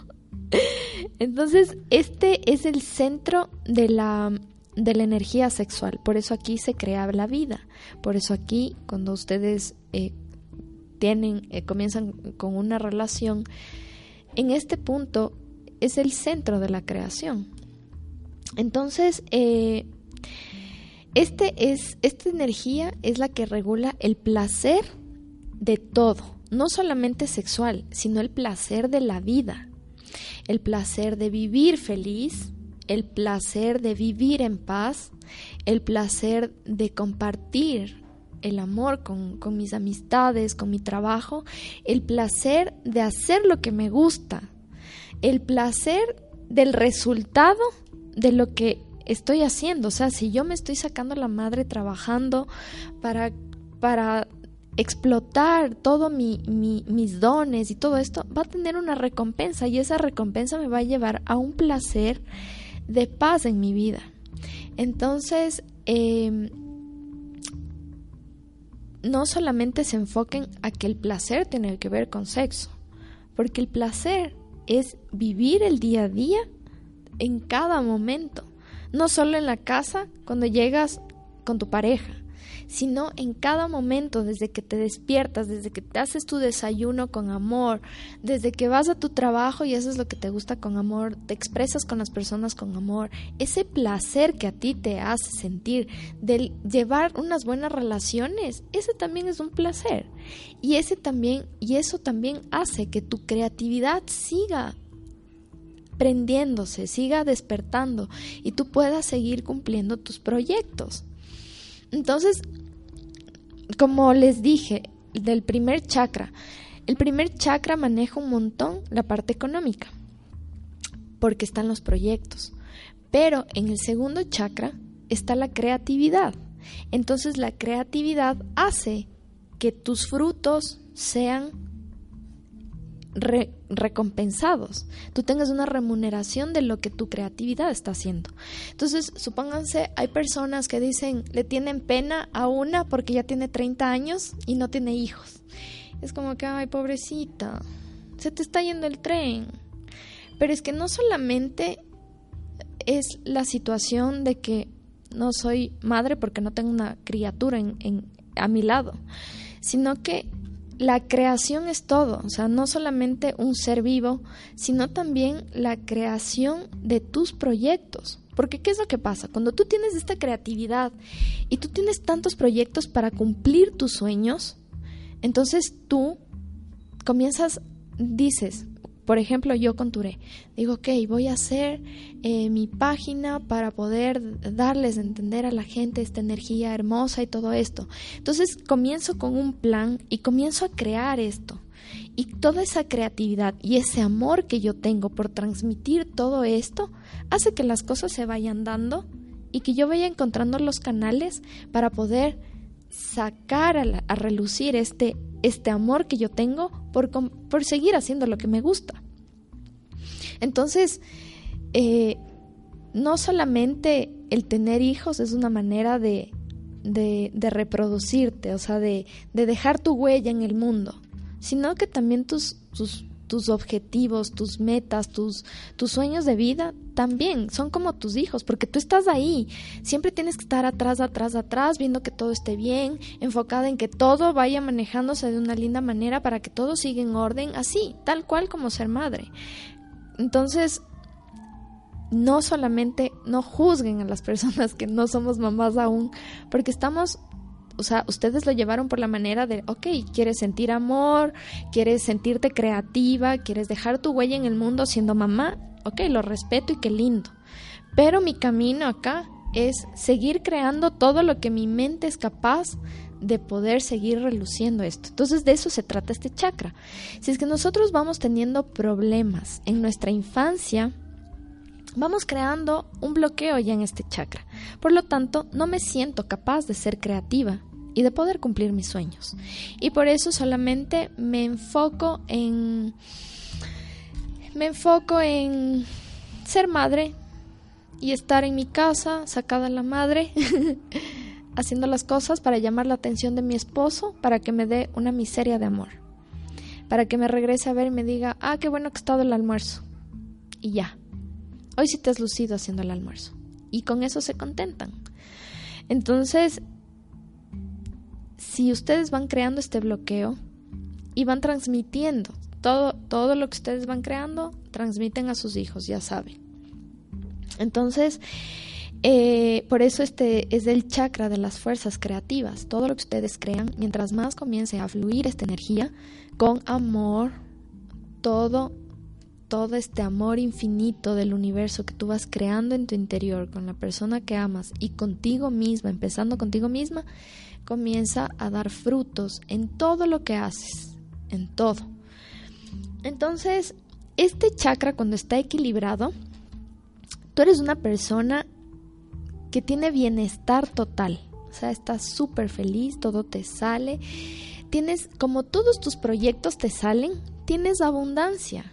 <laughs> Entonces, este es el centro de la, de la energía sexual. Por eso aquí se crea la vida. Por eso aquí, cuando ustedes eh, tienen, eh, comienzan con una relación, en este punto es el centro de la creación. Entonces, eh, este es, esta energía es la que regula el placer de todo, no solamente sexual, sino el placer de la vida, el placer de vivir feliz, el placer de vivir en paz, el placer de compartir el amor con, con, mis amistades, con mi trabajo, el placer de hacer lo que me gusta, el placer del resultado de lo que estoy haciendo. O sea, si yo me estoy sacando la madre trabajando para, para explotar todos mi, mis dones y todo esto, va a tener una recompensa y esa recompensa me va a llevar a un placer de paz en mi vida. Entonces, em, no solamente se enfoquen a que el placer tiene que ver con sexo, porque el placer es vivir el día a día en cada momento, no solo en la casa cuando llegas con tu pareja, sino en cada momento, desde que te despiertas, desde que te haces tu desayuno con amor, desde que vas a tu trabajo y haces lo que te gusta con amor, te expresas con las personas con amor, ese placer que a ti te hace sentir de llevar unas buenas relaciones, ese también es un placer. Y ese también y eso también hace que tu creatividad siga prendiéndose, siga despertando y tú puedas seguir cumpliendo tus proyectos. Entonces, como les dije, del primer chakra, el primer chakra maneja un montón la parte económica, porque están los proyectos. Pero en el segundo chakra está la creatividad. Entonces la creatividad hace que tus frutos sean recompensados, tú tengas una remuneración de lo que tu creatividad está haciendo. Entonces, supónganse, hay personas que dicen, le tienen pena a una porque ya tiene 30 años y no tiene hijos. Es como que, ay, pobrecita, se te está yendo el tren. Pero es que no solamente es la situación de que no soy madre porque no tengo una criatura en, a mi lado, sino que la creación es todo, o sea, no solamente un ser vivo, sino también la creación de tus proyectos. Porque ¿qué es lo que pasa? Cuando tú tienes esta creatividad y tú tienes tantos proyectos para cumplir tus sueños, entonces tú comienzas, dices, por ejemplo, yo con Touré, digo, ok, voy a hacer eh, mi página para poder darles a entender a la gente esta energía hermosa y todo esto. Entonces comienzo con un plan y comienzo a crear esto. Y toda esa creatividad y ese amor que yo tengo por transmitir todo esto hace que las cosas se vayan dando y que yo vaya encontrando los canales para poder sacar a, relucir este, este amor que yo tengo por, por, seguir haciendo lo que me gusta. Entonces, eh, no solamente el tener hijos es una manera de, de, reproducirte, o sea, de, de, dejar tu huella en el mundo, sino que también tus, tus, tus objetivos, tus metas, tus, tus sueños de vida también son como tus hijos, porque tú estás ahí. Siempre tienes que estar atrás, atrás, atrás, viendo que todo esté bien, enfocada en que todo vaya manejándose de una linda manera para que todo siga en orden, así, tal cual como ser madre. Entonces, no solamente no juzguen a las <laughs> personas que no somos mamás aún, porque estamos o sea, ustedes lo llevaron por la manera de, ok, quieres sentir amor, quieres sentirte creativa, quieres dejar tu huella en el mundo siendo mamá, ok, lo respeto y qué lindo. Pero mi camino acá es seguir creando todo lo que mi mente es capaz de poder seguir reluciendo esto. Entonces de eso se trata este chakra. Si es que nosotros vamos teniendo problemas en nuestra infancia, vamos creando un bloqueo ya en este chakra. Por lo tanto, no me siento capaz de ser creativa y de poder cumplir mis sueños. Y por eso solamente me enfoco en me enfoco en ser madre y estar en mi casa, sacada la madre, <laughs> haciendo las cosas para llamar la atención de mi esposo, para que me dé una miseria de amor. Para que me regrese a ver y me diga, ah, qué bueno que ha estado el almuerzo. Y ya. Hoy sí te has lucido haciendo el almuerzo. Y con eso se contentan. Entonces, si ustedes van creando este bloqueo y van transmitiendo todo, todo lo que ustedes van creando, transmiten a sus hijos, ya saben. Entonces, eh, por eso este es el chakra de las fuerzas creativas. Todo lo que ustedes crean, mientras más comience a fluir esta energía con amor, todo, todo este amor infinito del universo que tú vas creando en tu interior con la persona que amas y contigo misma, empezando contigo misma, comienza a dar frutos en todo lo que haces, en todo. Entonces, este chakra cuando está equilibrado, tú eres una persona que tiene bienestar total. O sea, estás súper feliz, todo te sale. Tienes, como todos tus proyectos te salen, tienes abundancia,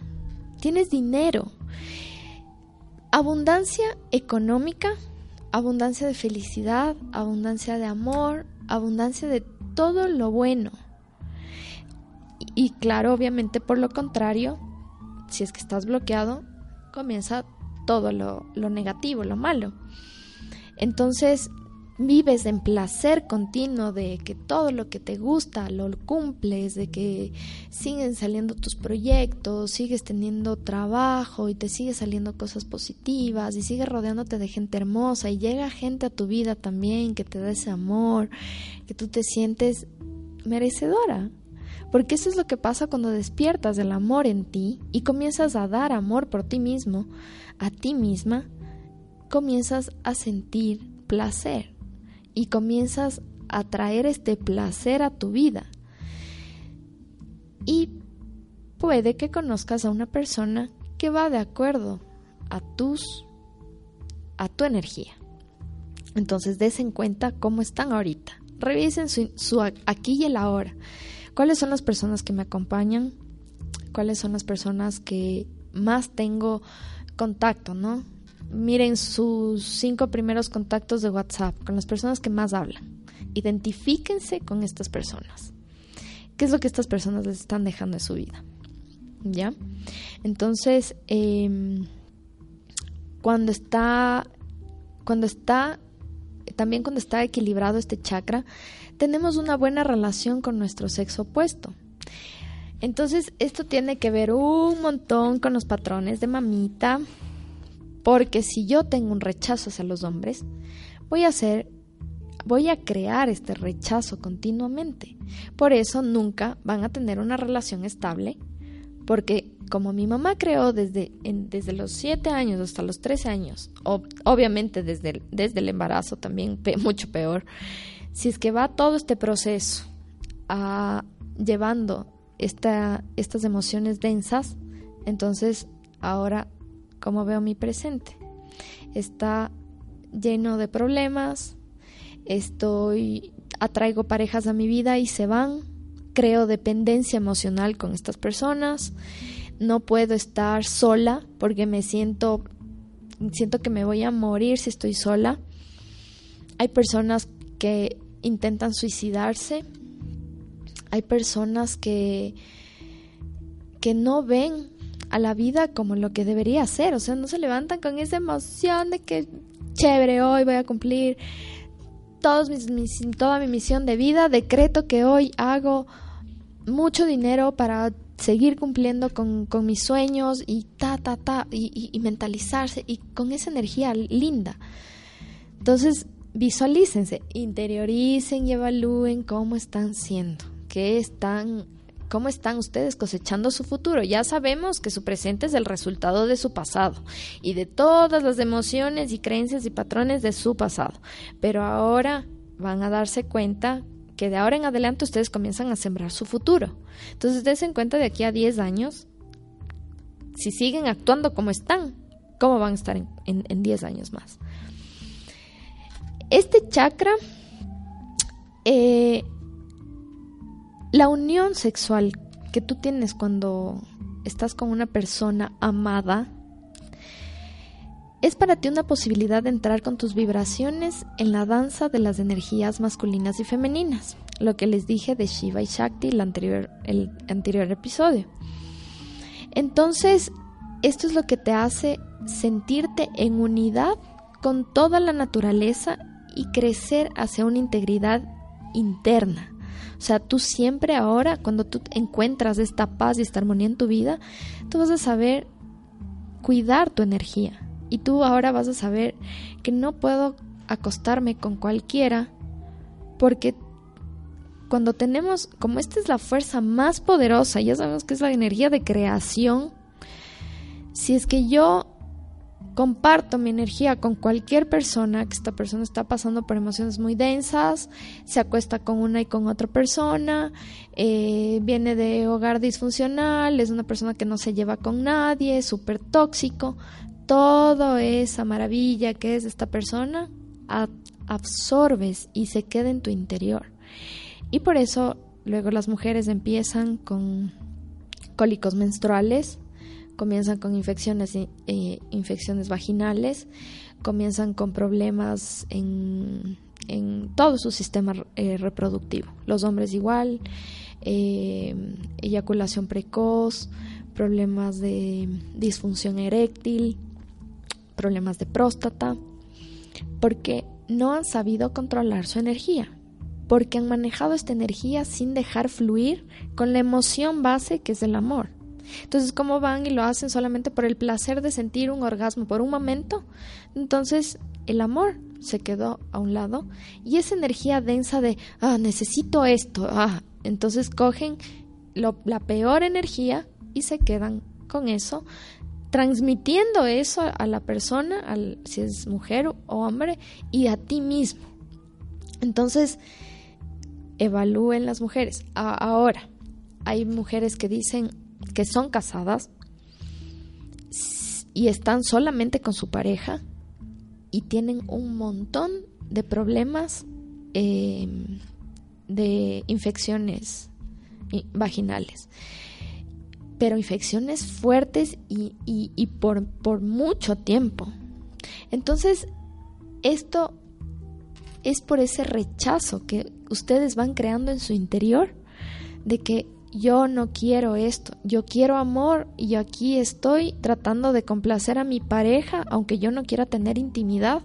tienes dinero. Abundancia económica, abundancia de felicidad, abundancia de amor, abundancia de todo lo bueno. Y, claro, obviamente por lo contrario, si es que estás bloqueado, comienza todo lo, lo negativo, lo malo. Entonces, vives en placer continuo de que todo lo que te gusta lo cumples, de que siguen saliendo tus proyectos, sigues teniendo trabajo y te sigue saliendo cosas positivas y sigues rodeándote de gente hermosa y llega gente a tu vida también que te da ese amor, que tú te sientes merecedora. Porque eso es lo que pasa cuando despiertas del amor en ti y comienzas a dar amor por ti mismo, a ti misma, comienzas a sentir placer y comienzas a traer este placer a tu vida. Y puede que conozcas a una persona que va de acuerdo a tus a tu energía. Entonces des en cuenta cómo están ahorita. Revisen su, su aquí y el ahora. ¿Cuáles son las personas que me acompañan? ¿Cuáles son las personas que más tengo contacto, no? Miren sus cinco primeros contactos de WhatsApp con las personas que más hablan. Identifíquense con estas personas. ¿Qué es lo que estas personas les están dejando en su vida? ¿Ya? Entonces, em, cuando está, cuando está, también cuando está equilibrado este chakra, tenemos una buena relación con nuestro sexo opuesto. Entonces, esto tiene que ver un montón con los patrones de mamita, porque si yo tengo un rechazo hacia los hombres, voy a hacer voy a crear este rechazo continuamente. Por eso nunca van a tener una relación estable, porque como mi mamá creó desde, desde los 7 años hasta los 13 años, obviamente desde el, desde el embarazo también <laughs> mucho peor, si es que va todo este proceso a, llevando esta, estas emociones densas, entonces ahora como veo mi presente. Está lleno de problemas, estoy atraigo parejas a mi vida y se van, creo dependencia emocional con estas personas, no puedo estar sola porque me siento siento que me voy a morir si estoy sola. Hay personas que intentan suicidarse. Hay personas que que no ven a la vida como lo que debería ser, o sea, no se levantan con esa emoción de que chévere, hoy voy a cumplir todos mis, toda mi misión de vida, decreto que hoy hago mucho dinero para seguir cumpliendo con, mis sueños y ta, ta, ta, y, y, mentalizarse y con esa energía linda. Entonces, visualícense, interioricen y evalúen cómo están siendo, qué están ¿Cómo están ustedes cosechando su futuro? Ya sabemos que su presente es el resultado de su pasado y de todas las emociones y creencias y patrones de su pasado. Pero ahora van a darse cuenta que de ahora en adelante ustedes comienzan a sembrar su futuro. Entonces, dense cuenta de aquí a 10 años, si siguen actuando como están, ¿cómo van a estar en, 10 años más? Este chakra eh, la unión sexual que tú tienes cuando estás con una persona amada es para ti una posibilidad de entrar con tus vibraciones en la danza de las energías masculinas y femeninas, lo que les dije de Shiva y Shakti el anterior, el anterior episodio. Entonces, esto es lo que te hace sentirte en unidad con toda la naturaleza y crecer hacia una integridad interna. O sea, tú siempre ahora, cuando tú encuentras esta paz y esta armonía en tu vida, tú vas a saber cuidar tu energía. Y tú ahora vas a saber que no puedo acostarme con cualquiera porque cuando tenemos, como esta es la fuerza más poderosa, ya sabemos que es la energía de creación, si es que yo comparto mi energía con cualquier persona, que esta persona está pasando por emociones muy densas, se acuesta con una y con otra persona, eh, viene de hogar disfuncional, es una persona que no se lleva con nadie, es súper tóxico, todo esa maravilla que es esta persona, absorbes y se queda en tu interior. Y por eso luego las mujeres empiezan con cólicos menstruales, comienzan con infecciones, eh, infecciones vaginales, comienzan con problemas en, todo su sistema eh, reproductivo. Los hombres igual, eh, eyaculación precoz, problemas de disfunción eréctil, problemas de próstata, porque no han sabido controlar su energía, porque han manejado esta energía sin dejar fluir con la emoción base que es el amor. Entonces, ¿cómo van y lo hacen solamente por el placer de sentir un orgasmo por un momento? Entonces, el amor se quedó a un lado y esa energía densa de, ah, necesito esto, ah, entonces cogen la peor energía y se quedan con eso, transmitiendo eso a la persona, si es mujer o hombre, y a ti mismo. Entonces, evalúen las mujeres. ahora, hay mujeres que dicen que son casadas y están solamente con su pareja y tienen un montón de problemas em, de infecciones vaginales pero infecciones fuertes y, y, por, por mucho tiempo. Entonces, esto es por ese rechazo que ustedes van creando en su interior de que yo no quiero esto, yo quiero amor y aquí estoy tratando de complacer a mi pareja aunque yo no quiera tener intimidad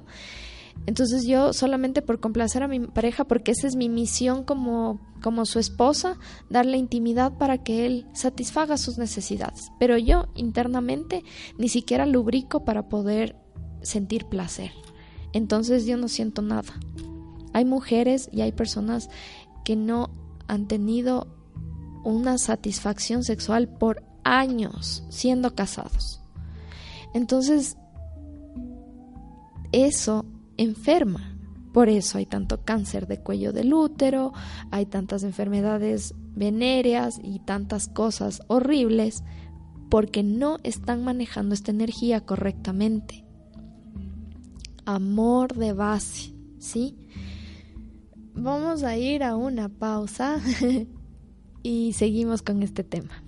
entonces yo solamente por complacer a mi pareja, porque esa es mi misión como, como su esposa, darle intimidad para que él satisfaga sus necesidades. Pero yo internamente ni siquiera lubrico para poder sentir placer. Entonces yo no siento nada. Hay mujeres y hay personas que no han tenido una satisfacción sexual por años siendo casados. Entonces, eso enferma. Por eso hay tanto cáncer de cuello del útero, hay tantas enfermedades venéreas y tantas cosas horribles porque no están manejando esta energía correctamente. Amor de base, ¿sí? Vamos a ir a una pausa <laughs> y seguimos con este tema.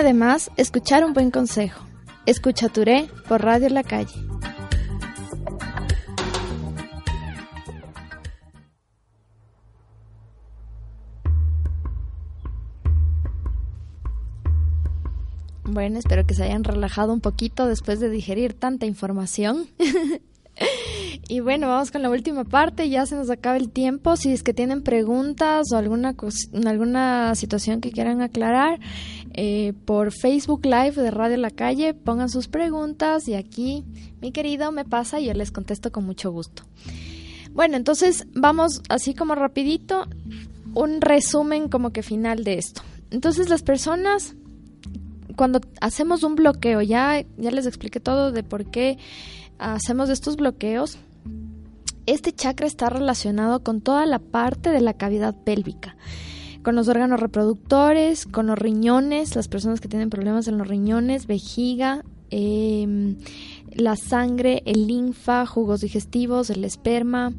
Nunca viene de más escuchar un buen consejo. Escucha Touré por Radio La Calle. Bueno, espero que se hayan relajado un poquito después de digerir tanta información. <laughs> y bueno, vamos con la última parte, ya se nos acaba el tiempo. Si es que tienen preguntas o alguna, alguna situación que quieran aclarar, eh, por Facebook Live de Radio La Calle, pongan sus preguntas y aquí mi querido me pasa y yo les contesto con mucho gusto. Bueno, entonces vamos así como rapidito, un resumen como que final de esto. Entonces las personas cuando hacemos un bloqueo, ya, ya les expliqué todo de por qué hacemos estos bloqueos, este chakra está relacionado con toda la parte de la cavidad pélvica, con los órganos reproductores, con los riñones, las personas que tienen problemas en los riñones, vejiga, eh, la sangre, el linfa, jugos digestivos, el esperma,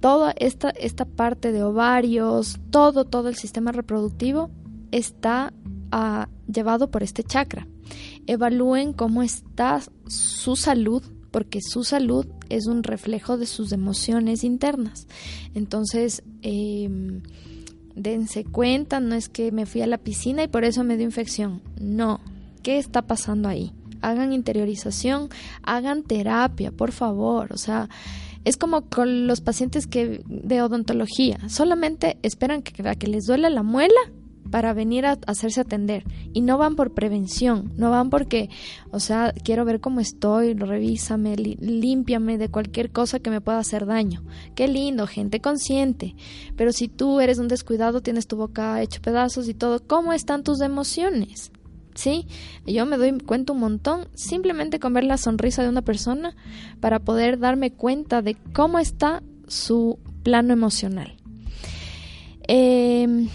toda esta, esta parte de ovarios, todo, todo el sistema reproductivo está ah, llevado por este chakra. Evalúen cómo está su salud, porque su salud es un reflejo de sus emociones internas. Entonces, em, dense cuenta, no es que me fui a la piscina y por eso me dio infección. No, ¿qué está pasando ahí? Hagan interiorización, hagan terapia, por favor. O sea, es como con los pacientes que de odontología, solamente esperan que, que les duele la muela para venir a hacerse atender y no van por prevención, no van porque, o sea, quiero ver cómo estoy, revísame, límpiame de cualquier cosa que me pueda hacer daño. Qué lindo, gente consciente. Pero si tú eres un descuidado, tienes tu boca hecho pedazos y todo, ¿cómo están tus emociones? ¿Sí? Yo me doy cuenta un montón simplemente con ver la sonrisa de una persona para poder darme cuenta de cómo está su plano emocional. Eh,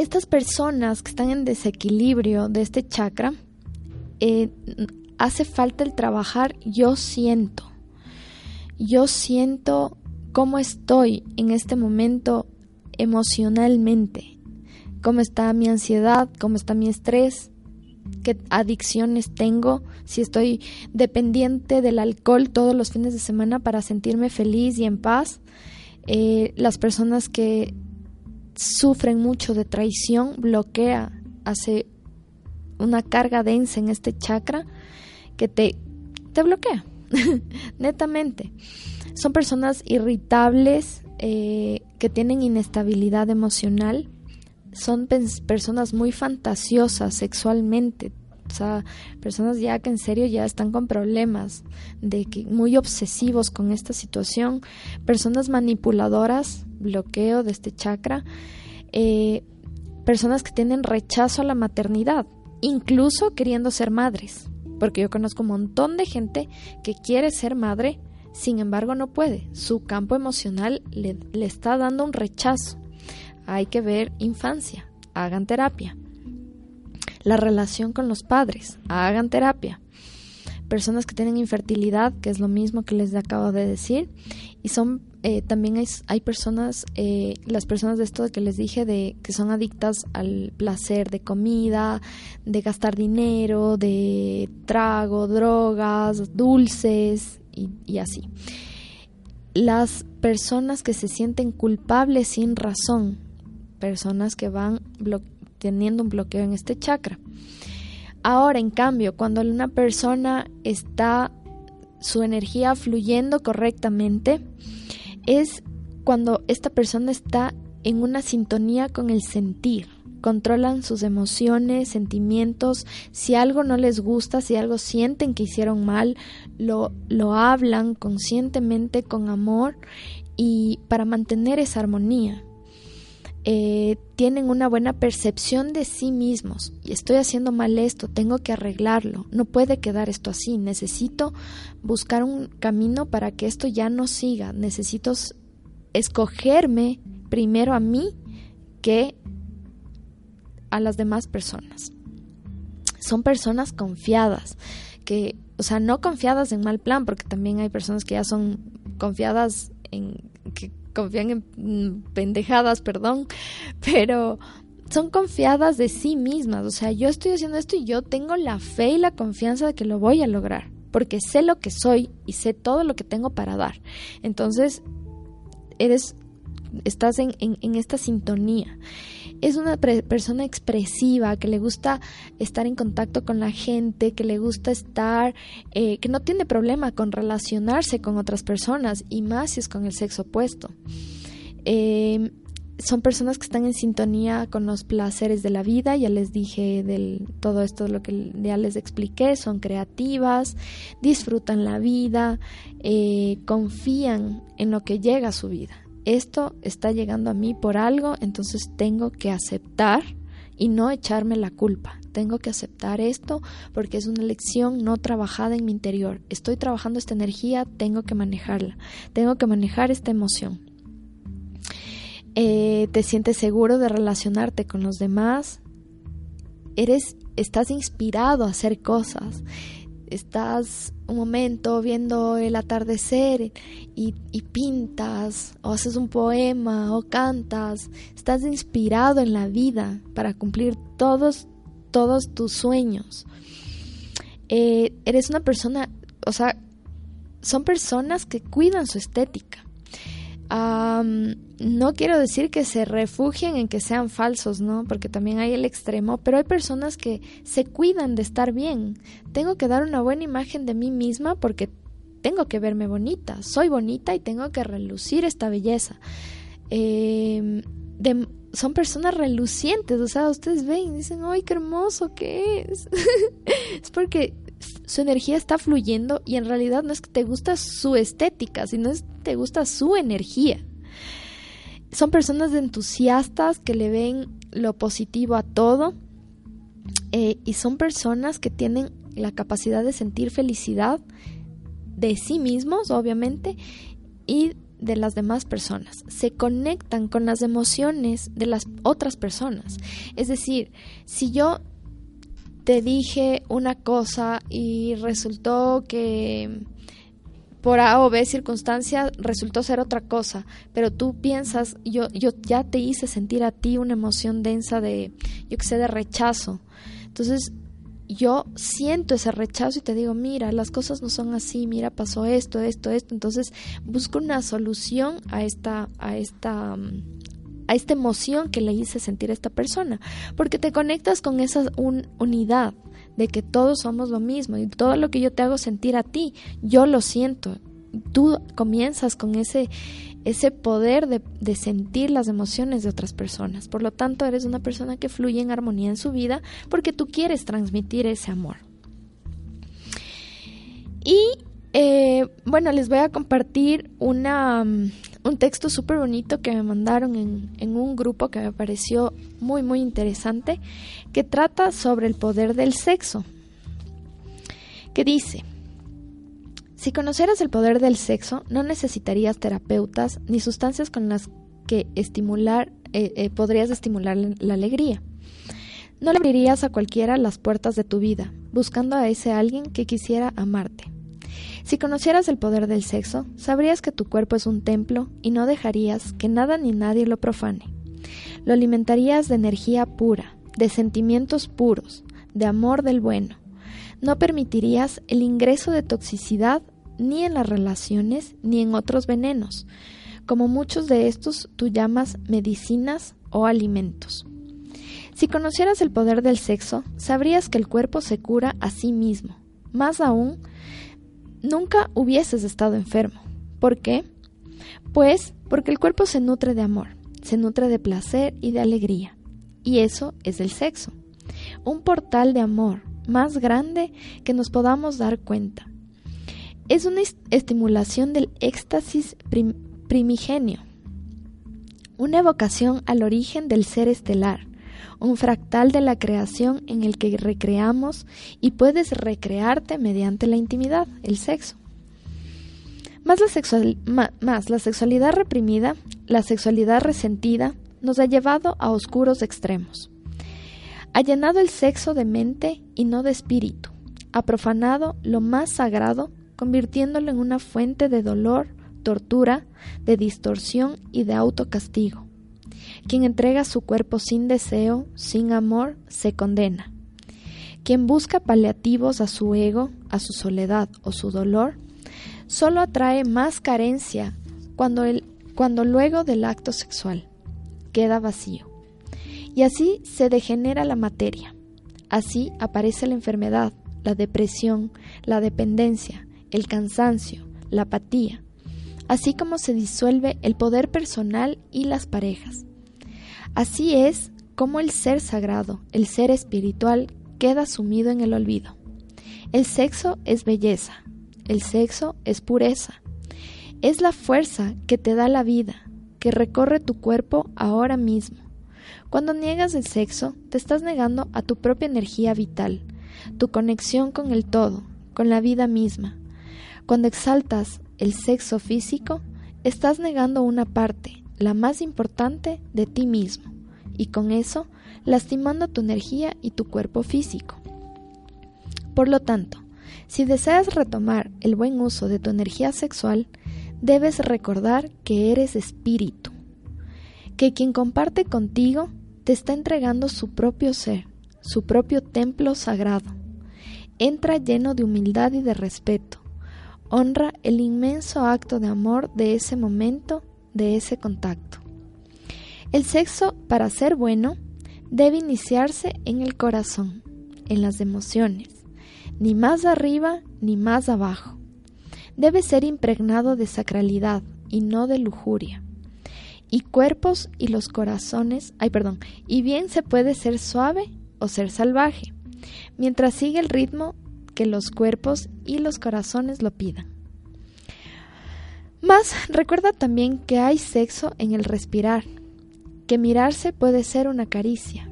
estas personas que están en desequilibrio de este chakra, eh, hace falta el trabajar yo siento. Yo siento cómo estoy en este momento emocionalmente, cómo está mi ansiedad, cómo está mi estrés, qué adicciones tengo, si estoy dependiente del alcohol todos los fines de semana para sentirme feliz y en paz. Eh, las personas que sufren mucho de traición, bloquea, hace una carga densa en este chakra que te, te bloquea, <laughs> netamente. Son personas irritables, eh, que tienen inestabilidad emocional, son personas muy fantasiosas sexualmente, o sea, personas ya que en serio ya están con problemas, de que muy obsesivos con esta situación, personas manipuladoras, bloqueo de este chakra, eh, personas que tienen rechazo a la maternidad, incluso queriendo ser madres, porque yo conozco un montón de gente que quiere ser madre, sin embargo no puede, su campo emocional le, le está dando un rechazo. Hay que ver infancia, hagan terapia la relación con los padres, hagan terapia. Personas que tienen infertilidad, que es lo mismo que les acabo de decir, y son eh, también hay, hay personas, eh, las personas de esto que les dije, de que son adictas al placer de comida, de gastar dinero, de trago, drogas, dulces y, y así. Las personas que se sienten culpables sin razón, personas que van teniendo un bloqueo en este chakra. Ahora, en cambio, cuando una persona está su energía fluyendo correctamente, es cuando esta persona está en una sintonía con el sentir. Controlan sus emociones, sentimientos. Si algo no les gusta, si algo sienten que hicieron mal, lo, lo hablan conscientemente, con amor y para mantener esa armonía. Eh, tienen una buena percepción de sí mismos. Y estoy haciendo mal esto, tengo que arreglarlo, no puede quedar esto así, necesito buscar un camino para que esto ya no siga, necesito escogerme primero a mí que a las demás personas. Son personas confiadas, que, o sea, no confiadas en mal plan, porque también hay personas que ya son confiadas en que confían en mm, pendejadas, perdón, <laughs> pero son confiadas de sí mismas. O sea, yo estoy haciendo esto y yo tengo la fe y la confianza de que lo voy a lograr, porque sé lo que soy y sé todo lo que tengo para dar. Entonces, eres, estás en, en esta sintonía es una persona expresiva, que le gusta estar en contacto con la gente, que le gusta estar, eh, que no tiene problema con relacionarse con otras personas y más si es con el sexo opuesto. Em, son personas que están en sintonía con los placeres de la vida, ya les dije del todo esto lo que ya les expliqué, son creativas, disfrutan la vida, eh, confían en lo que llega a su vida esto está llegando a mí por algo, entonces tengo que aceptar y no echarme la culpa. Tengo que aceptar esto porque es una lección no trabajada en mi interior. Estoy trabajando esta energía, tengo que manejarla. Tengo que manejar esta emoción. Eh, te sientes seguro de relacionarte con los demás. Eres, estás inspirado a hacer cosas. Estás un momento viendo el atardecer y, pintas o haces un poema o cantas, estás inspirado en la vida para cumplir todos, todos tus sueños. Eh, eres una persona, o sea, son personas que cuidan su estética. No quiero decir que se refugien en que sean falsos, ¿no? Porque también hay el extremo, pero hay personas que se cuidan de estar bien. Tengo que dar una buena imagen de mí misma porque tengo que verme bonita. Soy bonita y tengo que relucir esta belleza. Em, son personas relucientes, o sea, ustedes ven y dicen, ¡ay, qué hermoso que es! <laughs> es porque su energía está fluyendo y en realidad no es que te gusta su estética, sino es que te gusta su energía. Son personas entusiastas que le ven lo positivo a todo eh, y son personas que tienen la capacidad de sentir felicidad de sí mismos, obviamente, y de las demás personas. Se conectan con las emociones de las otras personas. Es decir, si yo te dije una cosa y resultó que por A o B circunstancia resultó ser otra cosa, pero tú piensas, yo, yo ya te hice sentir a ti una emoción densa de, yo que sé, de rechazo. Entonces, yo siento ese rechazo y te digo, mira, las cosas no son así, mira, pasó esto, esto, esto. Entonces, busco una solución a esta, a esta, a esta emoción que le hice sentir a esta persona, porque te conectas con esa unidad de que todos somos lo mismo y todo lo que yo te hago sentir a ti, yo lo siento. Tú comienzas con ese, ese poder de, de, sentir las emociones de otras personas. Por lo tanto, eres una persona que fluye en armonía en su vida porque tú quieres transmitir ese amor. Y eh, bueno, les voy a compartir una, mm, un texto súper bonito que me mandaron en, en, un grupo que me pareció muy, muy interesante, que trata sobre el poder del sexo. Que dice, si conocieras el poder del sexo, no necesitarías terapeutas ni sustancias con las que estimular, eh, eh, podrías estimular la alegría. No le abrirías a cualquiera las puertas de tu vida, buscando a ese alguien que quisiera amarte. Si conocieras el poder del sexo, sabrías que tu cuerpo es un templo y no dejarías que nada ni nadie lo profane. Lo alimentarías de energía pura, de sentimientos puros, de amor del bueno. No permitirías el ingreso de toxicidad ni en las relaciones ni en otros venenos, como muchos de estos tú llamas medicinas o alimentos. Si conocieras el poder del sexo, sabrías que el cuerpo se cura a sí mismo. Más aún, nunca hubieses estado enfermo. ¿Por qué? Pues porque el cuerpo se nutre de amor, se nutre de placer y de alegría. Y eso es el sexo. Un portal de amor más grande que nos podamos dar cuenta. Es una estimulación del éxtasis primigenio, una evocación al origen del ser estelar, un fractal de la creación en el que recreamos y puedes recrearte mediante la intimidad, el sexo. Más la, sexualidad reprimida, la sexualidad resentida, nos ha llevado a oscuros extremos. Ha llenado el sexo de mente y no de espíritu. Ha profanado lo más sagrado, convirtiéndolo en una fuente de dolor, tortura, de distorsión y de autocastigo. Quien entrega su cuerpo sin deseo, sin amor, se condena. Quien busca paliativos a su ego, a su soledad o su dolor, solo atrae más carencia cuando, cuando luego del acto sexual queda vacío. Y así se degenera la materia. Así aparece la enfermedad, la depresión, la dependencia, el cansancio, la apatía, así como se disuelve el poder personal y las parejas. Así es como el ser sagrado, el ser espiritual, queda sumido en el olvido. El sexo es belleza, el sexo es pureza, es la fuerza que te da la vida, que recorre tu cuerpo ahora mismo. Cuando niegas el sexo, te estás negando a tu propia energía vital, tu conexión con el todo, con la vida misma. Cuando exaltas el sexo físico, estás negando una parte, la más importante de ti mismo, y con eso lastimando tu energía y tu cuerpo físico. Por lo tanto, Si deseas retomar el buen uso de tu energía sexual, debes recordar que eres espíritu, que quien comparte contigo te está entregando su propio ser, su propio templo sagrado. Entra lleno de humildad y de respeto. Honra el inmenso acto de amor de ese momento, de ese contacto. El sexo, para ser bueno, debe iniciarse en el corazón, en las emociones ni más arriba ni más abajo. Debe ser impregnado de sacralidad y no de lujuria. Y cuerpos y los corazones, ay perdón, y bien se puede ser suave o ser salvaje, mientras sigue el ritmo que los cuerpos y los corazones lo pidan. Más, recuerda también que hay sexo en el respirar, que mirarse puede ser una caricia,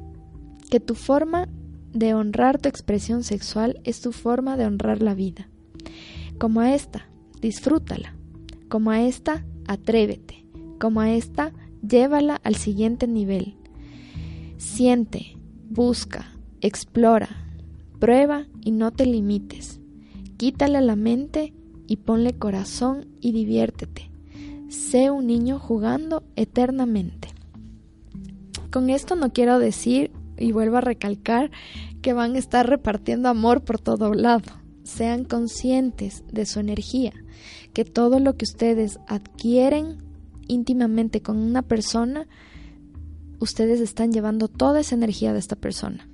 que tu forma de honrar tu expresión sexual es tu forma de honrar la vida. Como a esta, disfrútala. Como a esta, atrévete. Como a esta, llévala al siguiente nivel. Siente, busca, explora, prueba y no te limites. Quítale a la mente y ponle corazón y diviértete. Sé un niño jugando eternamente. Con esto no quiero decir y vuelvo a recalcar que van a estar repartiendo amor por todo lado. Sean conscientes de su energía, que todo lo que ustedes adquieren íntimamente con una persona, ustedes están llevando toda esa energía de esta persona.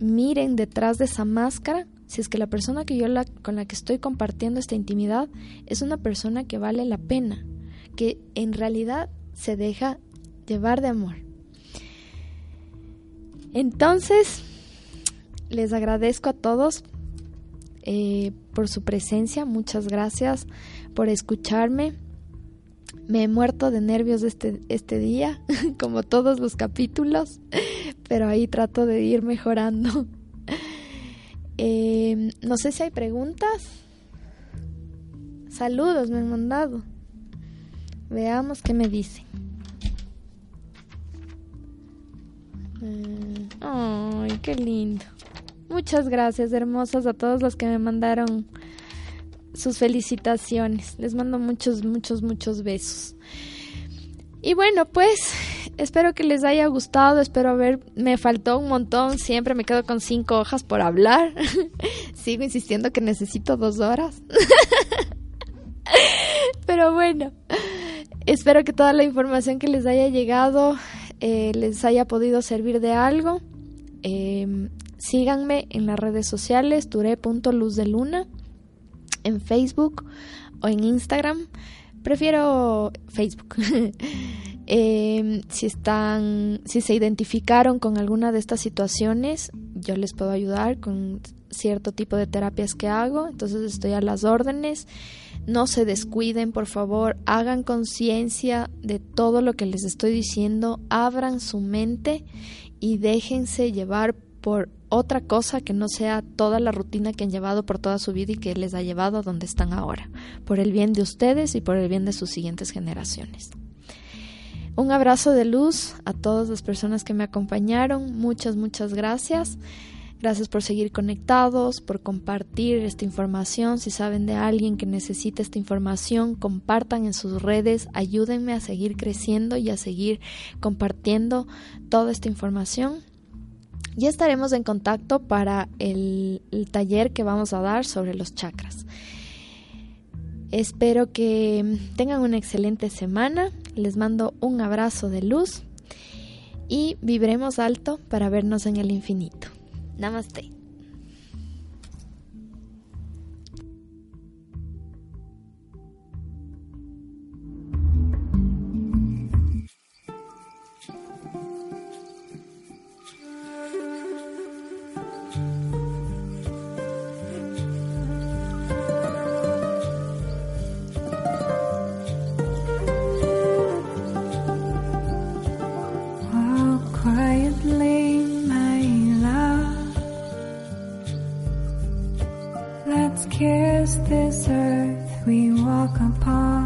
Miren detrás de esa máscara si es que la persona que yo con la que estoy compartiendo esta intimidad es una persona que vale la pena, que en realidad se deja llevar de amor. Entonces, les agradezco a todos eh, por su presencia, muchas gracias por escucharme. Me he muerto de nervios este, este día, <laughs> como todos los capítulos, pero ahí trato de ir mejorando. Eh, no sé si hay preguntas. Saludos, me han mandado. Veamos qué me dicen. Mm, ay, qué lindo. Muchas gracias, hermosas, a todos los que me mandaron sus felicitaciones. Les mando muchos, muchos, muchos besos. Y bueno, pues espero que les haya gustado, espero ver, me faltó un montón, siempre me quedo con cinco hojas por hablar. <laughs> Sigo insistiendo que necesito dos horas. <laughs> Pero bueno, espero que toda la información que les haya llegado eh, les haya podido servir de algo. Em, síganme en las redes sociales, luna en Facebook o en Instagram. Prefiero Facebook. <laughs> Em, si están, si se identificaron con alguna de estas situaciones, yo les puedo ayudar con cierto tipo de terapias que hago. Entonces estoy a las órdenes. No se descuiden, por favor, hagan conciencia de todo lo que les estoy diciendo, abran su mente y déjense llevar por otra cosa que no sea toda la rutina que han llevado por toda su vida y que les ha llevado a donde están ahora, por el bien de ustedes y por el bien de sus siguientes generaciones. Un abrazo de luz a todas las personas que me acompañaron, muchas, muchas gracias. Gracias por seguir conectados, por compartir esta información. Si saben de alguien que necesita esta información, compartan en sus redes, ayúdenme a seguir creciendo y a seguir compartiendo toda esta información. Ya estaremos en contacto para el, taller que vamos a dar sobre los chakras. Espero que tengan una excelente semana. Les mando un abrazo de luz y vibremos alto para vernos en el infinito. Namaste. this earth we walk upon.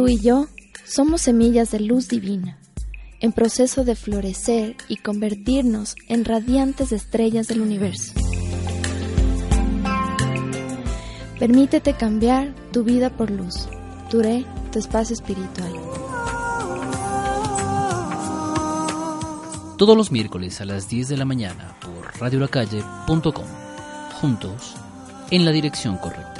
Tú y yo somos semillas de luz divina, en proceso de florecer y convertirnos en radiantes estrellas del universo. Permítete cambiar tu vida por luz. Duré tu espacio espiritual. Todos los miércoles a las 10 de la mañana por radiolacalle.com. Juntos, en la dirección correcta.